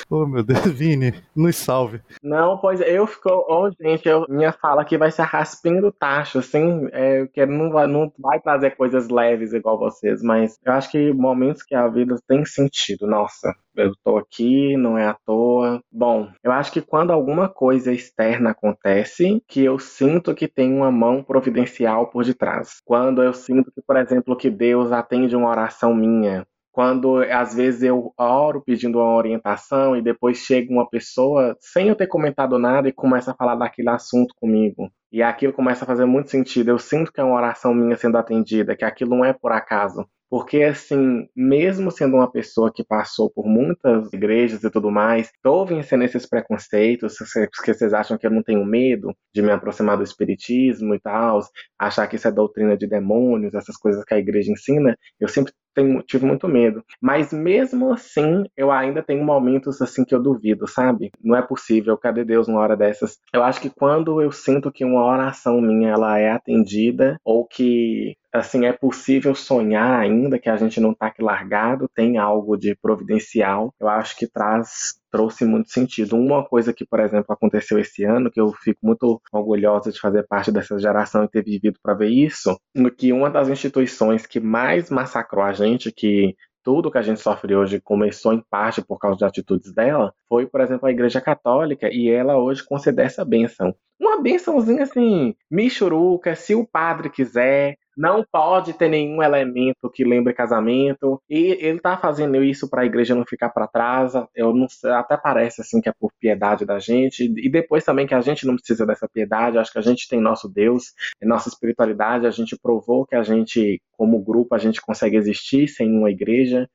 Oh, meu Deus, Vini, nos salve. Não, pois eu fico. Ô, gente, eu- minha fala aqui vai ser raspando tacho, assim. É, que não vai, não vai trazer coisas leves igual vocês, mas eu acho que momentos que a vida tem sentido. Nossa, eu tô aqui, não é à toa. Bom, eu acho que quando alguma coisa externa acontece, que eu sinto que tem uma mão providencial por detrás. Quando eu sinto que, por exemplo, que Deus atende uma oração minha. Quando às vezes eu oro pedindo uma orientação e depois chega uma pessoa sem eu ter comentado nada e começa a falar daquele assunto comigo. E aquilo começa a fazer muito sentido. Eu sinto que é uma oração minha sendo atendida, que aquilo não é por acaso. Porque, assim, mesmo sendo uma pessoa que passou por muitas igrejas e tudo mais, tô vencendo esses preconceitos, porque vocês acham que eu não tenho medo de me aproximar do espiritismo e tal, achar que isso é doutrina de demônios, essas coisas que a igreja ensina, eu sempre tenho, tive muito medo. Mas mesmo assim, eu ainda tenho momentos assim que eu duvido, sabe? Não é possível, cadê Deus numa hora dessas? Eu acho que quando eu sinto que uma oração minha ela é atendida ou que assim é possível sonhar ainda que a gente não tá aqui largado, tem algo de providencial. Eu acho que traz trouxe muito sentido. Uma coisa que, por exemplo, aconteceu esse ano, que eu fico muito orgulhosa de fazer parte dessa geração e ter vivido para ver isso, no que uma das instituições que mais massacrou a gente, que tudo que a gente sofre hoje começou em parte por causa de atitudes dela, foi, por exemplo, a Igreja Católica, e ela hoje concede essa benção. Uma bençãozinha assim, michuruca, se o padre quiser, não pode ter nenhum elemento que lembre casamento. E ele tá fazendo isso para a igreja não ficar para trás. Eu não sei, até parece assim que é por piedade da gente. E depois também que a gente não precisa dessa piedade. Acho que a gente tem nosso Deus, nossa espiritualidade. A gente provou que a gente, como grupo, a gente consegue existir sem uma igreja.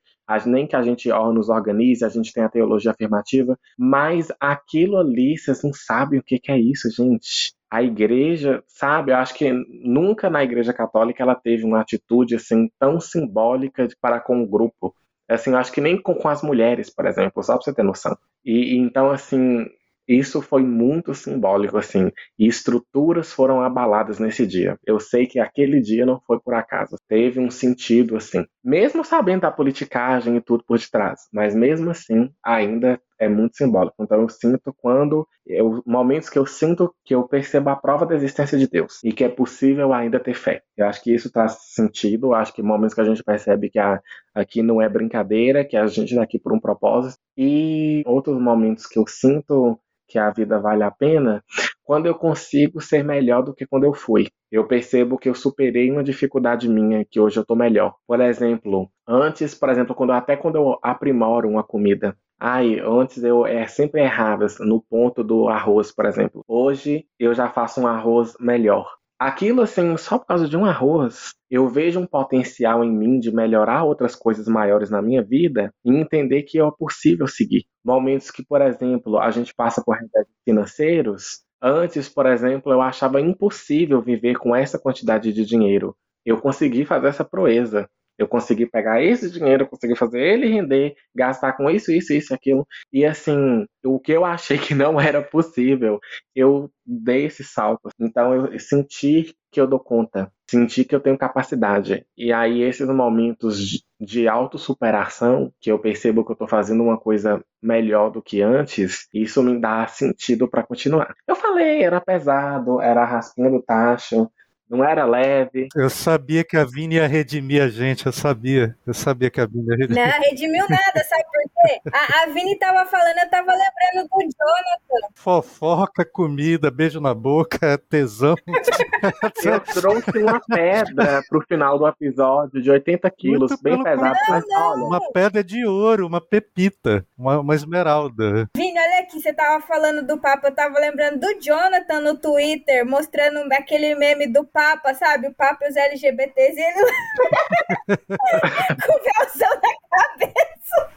Nem que a gente nos organize, a gente tem a teologia afirmativa, mas aquilo ali, vocês não sabem o que, que é isso, gente a igreja, sabe, eu acho que nunca na igreja católica ela teve uma atitude assim tão simbólica para com o grupo. Assim, eu acho que nem com, com as mulheres, por exemplo, só para você ter noção. E, e então, assim, isso foi muito simbólico, assim, e estruturas foram abaladas nesse dia. Eu sei que aquele dia não foi por acaso, teve um sentido, assim, mesmo sabendo da politicagem e tudo por detrás, mas mesmo assim, ainda é muito simbólico. Então eu sinto quando eu, momentos que eu sinto que eu percebo a prova da existência de Deus e que é possível ainda ter fé. Eu acho que isso traz sentido. Eu acho que momentos que a gente percebe que a, aqui não é brincadeira, que a gente está aqui por um propósito. E outros momentos que eu sinto que a vida vale a pena quando eu consigo ser melhor do que quando eu fui. Eu percebo que eu superei uma dificuldade minha, que hoje eu tô melhor. Por exemplo, antes, por exemplo, quando até quando eu aprimoro uma comida, Ai, antes eu é, sempre errava no ponto do arroz, por exemplo. Hoje eu já faço um arroz melhor. Aquilo assim, só por causa de um arroz, eu vejo um potencial em mim de melhorar outras coisas maiores na minha vida e entender que é possível seguir. Momentos que, por exemplo, a gente passa por remédios financeiros, antes, por exemplo, eu achava impossível viver com essa quantidade de dinheiro. Eu consegui fazer essa proeza. Eu consegui pegar esse dinheiro, consegui fazer ele render, gastar com isso, isso, isso, aquilo. E assim, o que eu achei que não era possível, eu dei esse salto. Então eu senti que eu dou conta, senti que eu tenho capacidade. E aí esses momentos de autossuperação, que eu percebo que eu estou fazendo uma coisa melhor do que antes, isso me dá sentido para continuar. Eu falei, era pesado, era raspando taxa, não era leve. Eu sabia que a Vini ia redimir a gente, eu sabia. Eu sabia que a Vini ia redimir. Não, redimiu nada, sabe por quê? A, a Vini tava falando, eu tava lembrando do Jonathan. Fofoca, comida, beijo na boca, tesão. eu trouxe uma pedra pro final do episódio de 80 quilos, Muito bem pesado. Mas, olha... Uma pedra de ouro, uma pepita, uma, uma esmeralda. Vini, olha aqui, você tava falando do papo, eu tava lembrando do Jonathan no Twitter, mostrando aquele meme do papo Papa, sabe? O Papa e os LGBTs e ele com o véuzão na cabeça,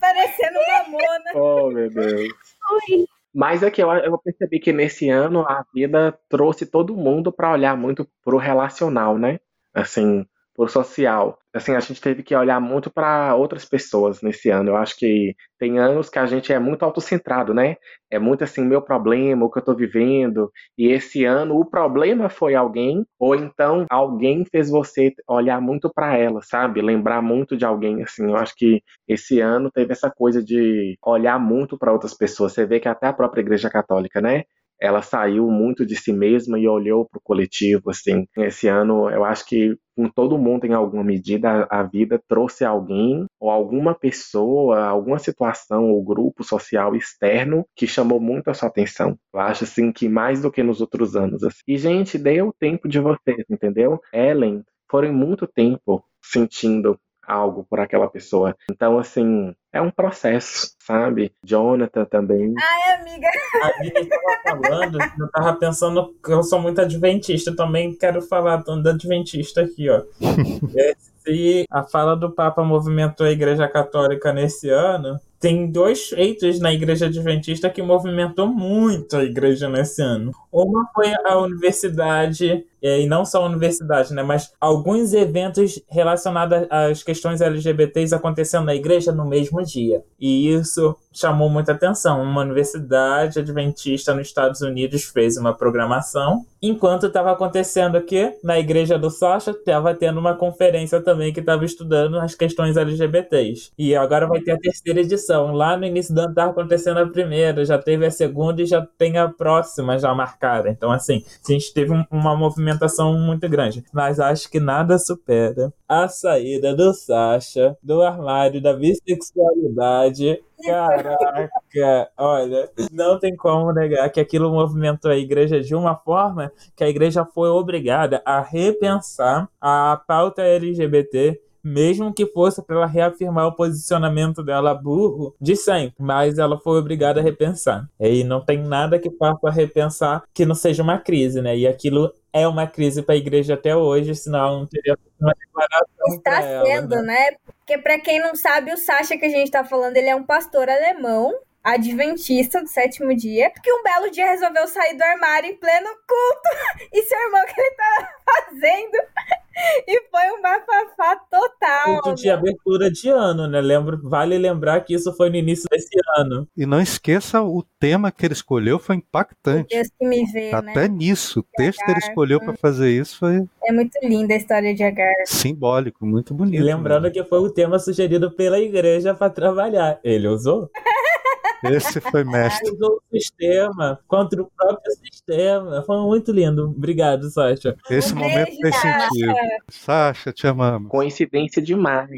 parecendo uma mona. Oh, meu Deus. Oi. Mas é que eu, eu percebi que nesse ano a vida trouxe todo mundo para olhar muito pro relacional, né? Assim, pro social assim, a gente teve que olhar muito para outras pessoas nesse ano. Eu acho que tem anos que a gente é muito autocentrado, né? É muito assim, meu problema, o que eu tô vivendo. E esse ano o problema foi alguém, ou então alguém fez você olhar muito para ela, sabe? Lembrar muito de alguém, assim. Eu acho que esse ano teve essa coisa de olhar muito para outras pessoas. Você vê que até a própria Igreja Católica, né? Ela saiu muito de si mesma e olhou para o coletivo, assim. Esse ano, eu acho que com todo mundo, em alguma medida, a vida trouxe alguém ou alguma pessoa, alguma situação ou grupo social externo que chamou muito a sua atenção. Eu acho, assim, que mais do que nos outros anos. Assim. E, gente, deu tempo de vocês, entendeu? Ellen, foram muito tempo sentindo algo por aquela pessoa. Então, assim, é um processo, sabe? Jonathan também. Ai, amiga. A Vini tava falando, eu tava pensando que eu sou muito adventista, também quero falar do adventista aqui, ó. Esse, a fala do Papa movimentou a Igreja Católica nesse ano, tem dois feitos na Igreja Adventista que movimentou muito a igreja nesse ano. Uma foi a universidade, e não só a universidade, né, mas alguns eventos relacionados às questões LGBTs acontecendo na igreja no mesmo dia. E isso chamou muita atenção. Uma universidade adventista nos Estados Unidos fez uma programação, enquanto estava acontecendo aqui na igreja do Sasha, estava tendo uma conferência também que estava estudando as questões LGBTs. E agora vai ter a terceira edição. Lá no início do ano estava acontecendo a primeira, já teve a segunda e já tem a próxima já marcada. Então, assim, a gente teve um, uma movimentação muito grande. Mas acho que nada supera a saída do Sasha do armário da bissexualidade Caraca, olha, não tem como negar que aquilo movimentou a igreja de uma forma que a igreja foi obrigada a repensar a pauta LGBT mesmo que fosse para ela reafirmar o posicionamento dela burro de sempre, mas ela foi obrigada a repensar. E não tem nada que faça repensar que não seja uma crise, né? E aquilo é uma crise para a igreja até hoje, senão não teria uma declaração. Está sendo, ela, né? né? Porque para quem não sabe, o Sasha que a gente está falando, ele é um pastor alemão adventista do sétimo dia, que um belo dia resolveu sair do armário em pleno culto e seu irmão que ele tava fazendo. E foi um bafafá total. Culto de abertura de ano, né? Lembro, vale lembrar que isso foi no início desse ano. E não esqueça, o tema que ele escolheu foi impactante. Deus que me vê, Até né? nisso, o texto que ele escolheu para fazer isso foi. É muito linda a história de Agar. Simbólico, muito bonito. E lembrando né? que foi o tema sugerido pela igreja para trabalhar. Ele usou? Esse foi mestre. Usou o sistema contra o próprio sistema. Foi muito lindo. Obrigado, Sasha. Esse Um momento beijo, fez Sasha. sentido. Sasha, te amamos. Coincidência demais,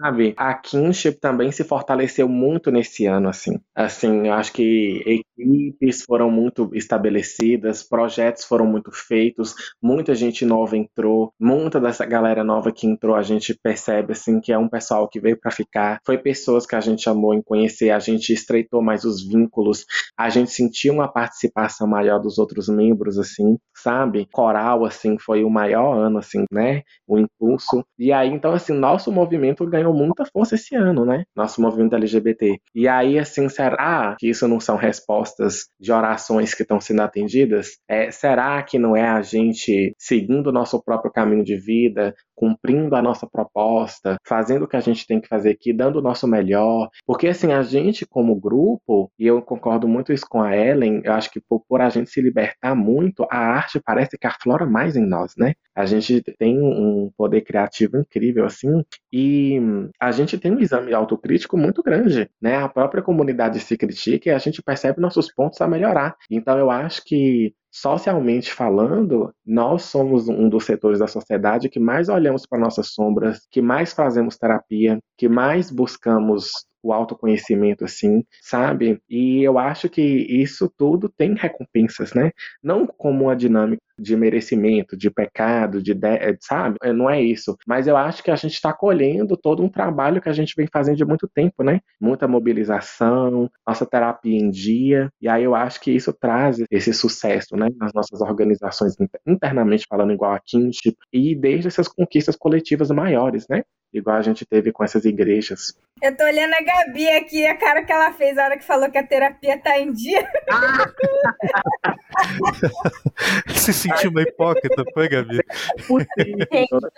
sabe? A kinship também se fortaleceu muito nesse ano, assim. Assim, eu acho que equipes foram muito estabelecidas, projetos foram muito feitos, muita gente nova entrou, muita dessa galera nova que entrou, a gente percebe, assim, que é um pessoal que veio pra ficar. Foi pessoas que a gente amou em conhecer, a gente estreitou mais os vínculos, a gente sentiu uma participação maior dos outros membros, assim, sabe? Coral, assim, foi o maior ano, assim, né? O impulso. E aí, então, assim, nosso movimento ganhou muita força esse ano, né? Nosso movimento LGBT. E aí, assim, será que isso não são respostas de orações que estão sendo atendidas? É, será que não é a gente seguindo o nosso próprio caminho de vida, cumprindo a nossa proposta, fazendo o que a gente tem que fazer aqui, dando o nosso melhor? Porque, assim, a gente, como grupo, e eu concordo muito isso com a Ellen, eu acho que por, por a gente se libertar muito, a arte parece que aflora mais em nós, né? A gente tem um poder criativo incrível, assim, e a gente tem um exame autocrítico muito grande, né? A própria comunidade se critica e a gente percebe nossos pontos a melhorar. Então eu acho que socialmente falando, nós somos um dos setores da sociedade que mais olhamos para nossas sombras, que mais fazemos terapia, que mais buscamos o autoconhecimento, assim, sabe? E eu acho que isso tudo tem recompensas, né? Não como uma dinâmica de merecimento, de pecado, de, de sabe? É, Não é isso. Mas eu acho que a gente está colhendo todo um trabalho que a gente vem fazendo de muito tempo, né? Muita mobilização, nossa terapia em dia. E aí eu acho que isso traz esse sucesso, né? Nas nossas organizações inter- internamente falando igual a Kinship e desde essas conquistas coletivas maiores, né? Igual a gente teve com essas igrejas. Eu tô olhando a Gabi aqui, a cara que ela fez na hora que falou que a terapia tá em dia. Se sentiu uma hipócrita, foi, Gabi?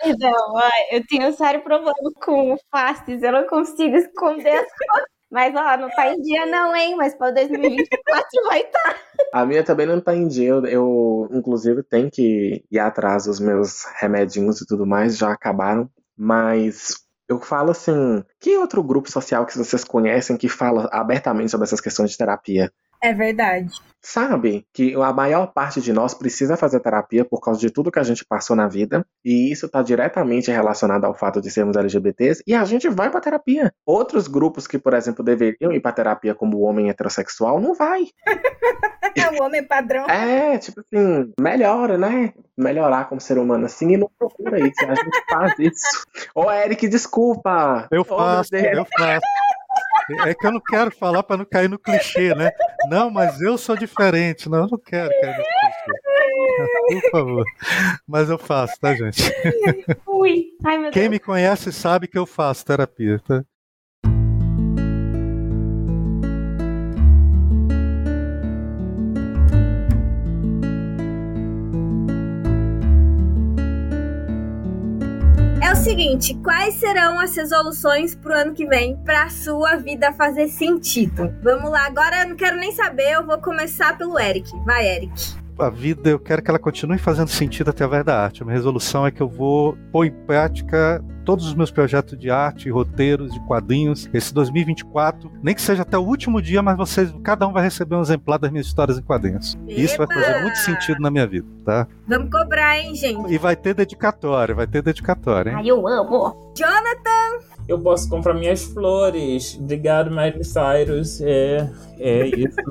Perdão, eu tenho um sério problema com faces, eu não consigo esconder as coisas. Mas, ó, não tá em dia não, hein? Mas pra 2024 vai estar. A minha também não tá em dia. Eu, eu, inclusive, tenho que ir atrás dos meus remedinhos e tudo mais, já acabaram. Mas eu falo assim: que outro grupo social que vocês conhecem que fala abertamente sobre essas questões de terapia? É verdade. Sabe que a maior parte de nós precisa fazer terapia por causa de tudo que a gente passou na vida, e isso está diretamente relacionado ao fato de sermos LGBTs, e a gente vai para terapia. Outros grupos que, por exemplo, deveriam ir para terapia como o homem heterossexual, não vai. É o homem padrão. É, tipo assim, melhora, né? Melhorar como ser humano assim e não procura isso. A gente faz isso. Ô, Eric, desculpa. Eu Oh, faço, Deus. eu faço. É que eu não quero falar para não cair no clichê, né? Não, mas eu sou diferente. Não, eu não quero cair no clichê. Por favor. Mas eu faço, tá, gente? Ui. Ai, meu Quem Deus. me conhece sabe que eu faço terapia, tá? Seguinte, quais serão as resoluções pro ano que vem pra sua vida fazer sentido? Vamos lá, agora eu não quero nem saber, eu vou começar pelo Eric. Vai, Eric. A vida, eu quero que ela continue fazendo sentido através da arte. A minha resolução é que eu vou pôr em prática todos os meus projetos de arte, roteiros, de quadrinhos, esse 2024, nem que seja até o último dia, mas vocês, cada um vai receber um exemplar das minhas histórias em quadrinhos. E Isso vai Eba! fazer muito sentido na minha vida, tá? Vamos cobrar, hein, gente? E vai ter dedicatória, vai ter dedicatória, hein? Ai, eu amo. Jonathan, Eu posso comprar minhas flores. Obrigado, Miley Cyrus. É, é isso.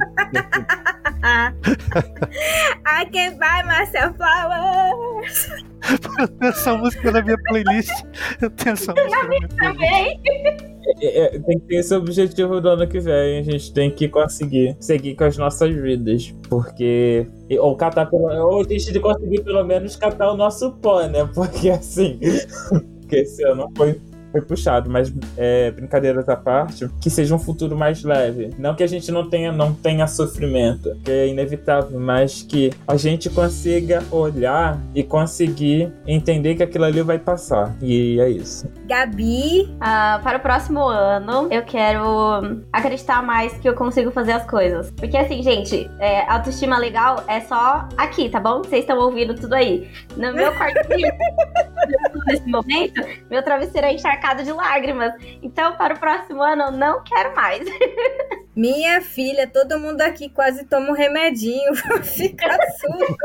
I can buy myself flowers. Eu tenho essa música na minha playlist. Eu tenho essa música na minha playlist. Também. É, é, tem que ter esse objetivo do ano que vem. A gente tem que conseguir seguir com as nossas vidas. Porque. Ou catar pelo. Ou a gente conseguir pelo menos catar o nosso pó, né? Porque assim. Porque esse ano foi. Foi puxado, mas é, brincadeiras à parte, que seja um futuro mais leve. Não que a gente não tenha, não tenha sofrimento, que é inevitável, mas que a gente consiga olhar e conseguir entender que aquilo ali vai passar. E é isso. Gabi, Ah, para o próximo ano, eu quero acreditar mais que eu consigo fazer as coisas. Porque assim, gente, é, autoestima legal é só aqui, tá bom? Vocês estão ouvindo tudo aí. No meu quartinho, nesse momento, meu travesseiro é encharcado de lágrimas. Então, para o próximo ano, eu não quero mais. Minha filha, todo mundo aqui quase toma um remedinho, fica surdo.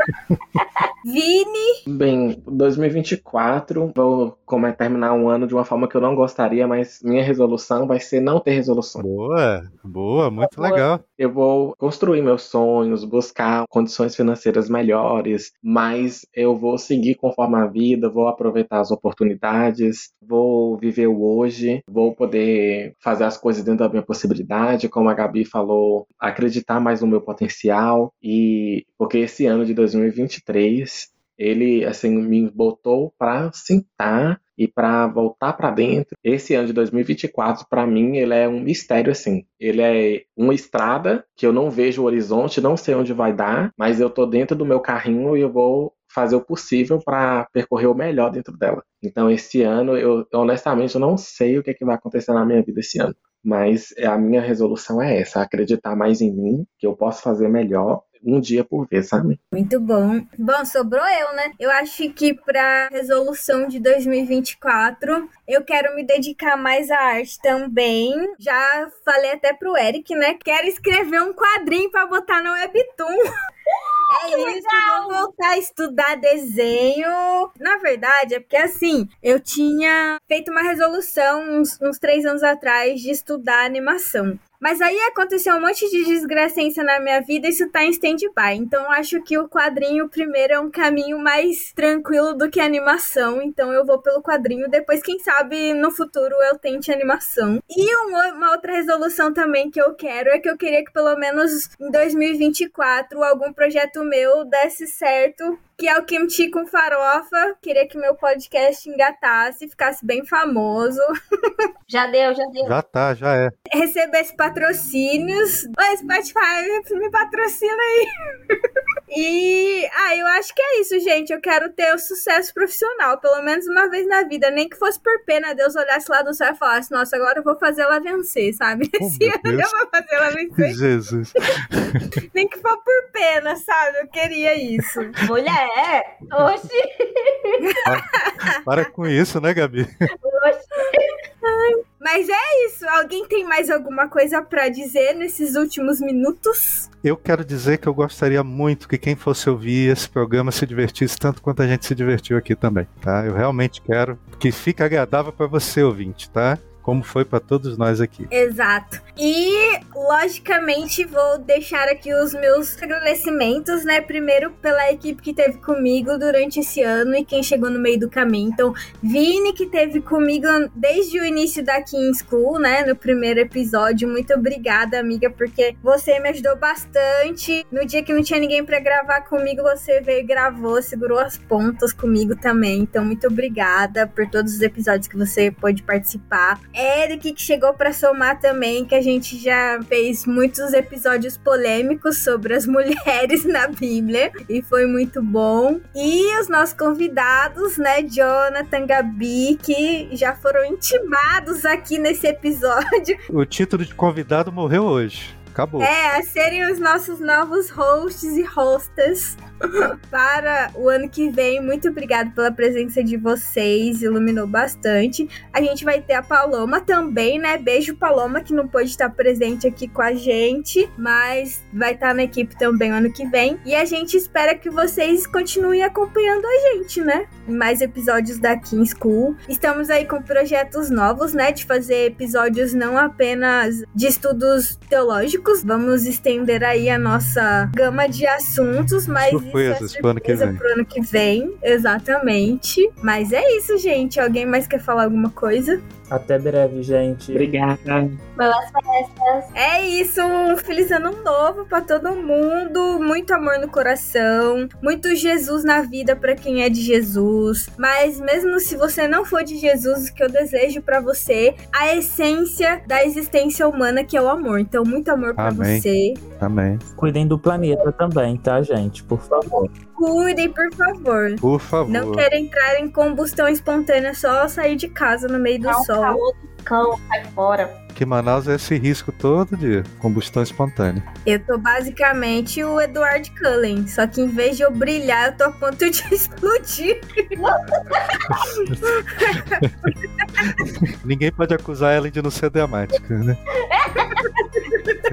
Vini, Bem, 2024, vou como é, terminar um ano de uma forma que eu não gostaria, mas minha resolução vai ser não ter resoluções. Boa, boa, muito Boa. legal. Eu vou construir meus sonhos, buscar condições financeiras melhores, mas eu vou seguir conforme a vida, vou aproveitar as oportunidades, vou viver o hoje, vou poder fazer as coisas dentro da minha possibilidade, como a Gabi falou, acreditar mais no meu potencial e porque esse ano de 2023 ele assim me botou para sentar e para voltar para dentro. Esse ano de 2024 para mim ele é um mistério assim. Ele é uma estrada que eu não vejo o horizonte, não sei onde vai dar, mas eu tô dentro do meu carrinho e eu vou fazer o possível para percorrer o melhor dentro dela. Então esse ano eu honestamente eu não sei o que, é que vai acontecer na minha vida esse ano. Mas a minha resolução é essa, acreditar mais em mim, que eu posso fazer melhor um dia por vez, sabe? muito bom. Bom, sobrou eu, né? Eu acho que pra resolução de 2024, eu quero me dedicar mais à arte também. Já falei até pro Eric, né? Quero escrever um quadrinho pra botar no Webtoon. É isso, vou voltar a estudar desenho. Na verdade, é porque assim, eu tinha feito uma resolução uns, uns três anos atrás de estudar animação. Mas aí aconteceu um monte de desgracência na minha vida e isso tá em stand-by. Então acho que o quadrinho primeiro é um caminho mais tranquilo do que a animação. Então eu vou pelo quadrinho. Depois, quem sabe, no futuro eu tente animação. E um- uma outra resolução também que eu quero é que eu queria que pelo menos em 2024 algum projeto meu desse certo. Que é o Kimchi com farofa. Queria que meu podcast engatasse, ficasse bem famoso. Já deu, já deu. Já tá, já é. recebesse patrocínios. Oi, Spotify, me patrocina aí. E, ah, eu acho que é isso, gente. Eu quero ter o sucesso profissional, pelo menos uma vez na vida. Nem que fosse por pena, Deus olhasse lá do céu e falasse: Nossa, agora eu vou fazer ela vencer, sabe? Oh, Esse ano Deus. eu vou fazer ela vencer. Jesus. Nem que for por pena, sabe? Eu queria isso. Mulher! Oxi! Para com isso, né, Gabi? Oxi! Mas é isso. Alguém tem mais alguma coisa pra dizer nesses últimos minutos? Eu quero dizer que eu gostaria muito que quem fosse ouvir esse programa se divertisse tanto quanto a gente se divertiu aqui também, tá? Eu realmente quero que fique agradável para você, ouvinte, tá? Como foi para todos nós aqui. Exato. E, logicamente, vou deixar aqui os meus agradecimentos, né? Primeiro pela equipe que teve comigo durante esse ano e quem chegou no meio do caminho. Então, Vini, que teve comigo desde o início da King School, né? No primeiro episódio. Muito obrigada, amiga, porque você me ajudou bastante. No dia que não tinha ninguém pra gravar comigo, você veio e gravou, segurou as pontas comigo também. Então, muito obrigada por todos os episódios que você pôde participar. Eric, que chegou pra somar também, que a gente já fez muitos episódios polêmicos sobre as mulheres na Bíblia e foi muito bom. E os nossos convidados, né, Jonathan, Gabi, que já foram intimados aqui nesse episódio O título de convidado morreu hoje. Acabou. é, a serem os nossos novos hosts e hostas para o ano que vem. Muito obrigada pela presença de vocês, iluminou bastante. A gente vai ter a Paloma também, né? Beijo, Paloma, que não pôde estar presente aqui com a gente, mas vai estar na equipe também ano que vem. E a gente espera que vocês continuem acompanhando a gente, né? Mais episódios da King School. Estamos aí com projetos novos, né? De fazer episódios não apenas de estudos teológicos. Vamos estender aí a nossa gama de assuntos, mas isso é pro ano que surpresa vem. pro ano que vem. Exatamente. Mas é isso, gente. Alguém mais quer falar alguma coisa? Até breve, gente. Obrigada. Boas festas. É isso, um feliz ano novo pra todo mundo, muito amor no coração, muito Jesus na vida pra quem é de Jesus. Mas mesmo se você não for de Jesus, o que eu desejo pra você, a essência da existência humana que é o amor. Então muito amor pra Amém. você. Amém. Cuidem do planeta também, tá, gente? Por favor. Cuidem, por favor. Por favor. Não quero entrar em combustão espontânea, só sair de casa no meio do um sol. calor do cão, sai fora. Que Manaus é esse risco todo de combustão espontânea. Eu tô basicamente o Edward Cullen, só que em vez de eu brilhar, eu tô a ponto de explodir. Ninguém pode acusar ela de não ser dramática, né?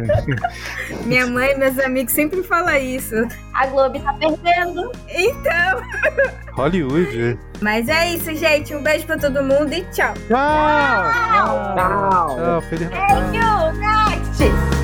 Minha mãe e meus amigos sempre falam isso. A Globo tá perdendo. Então. Hollywood. Mas é isso, gente. Um beijo pra todo mundo e tchau. Tchau! Tchau! Tchau, Feliz Natal! Beijo, Next!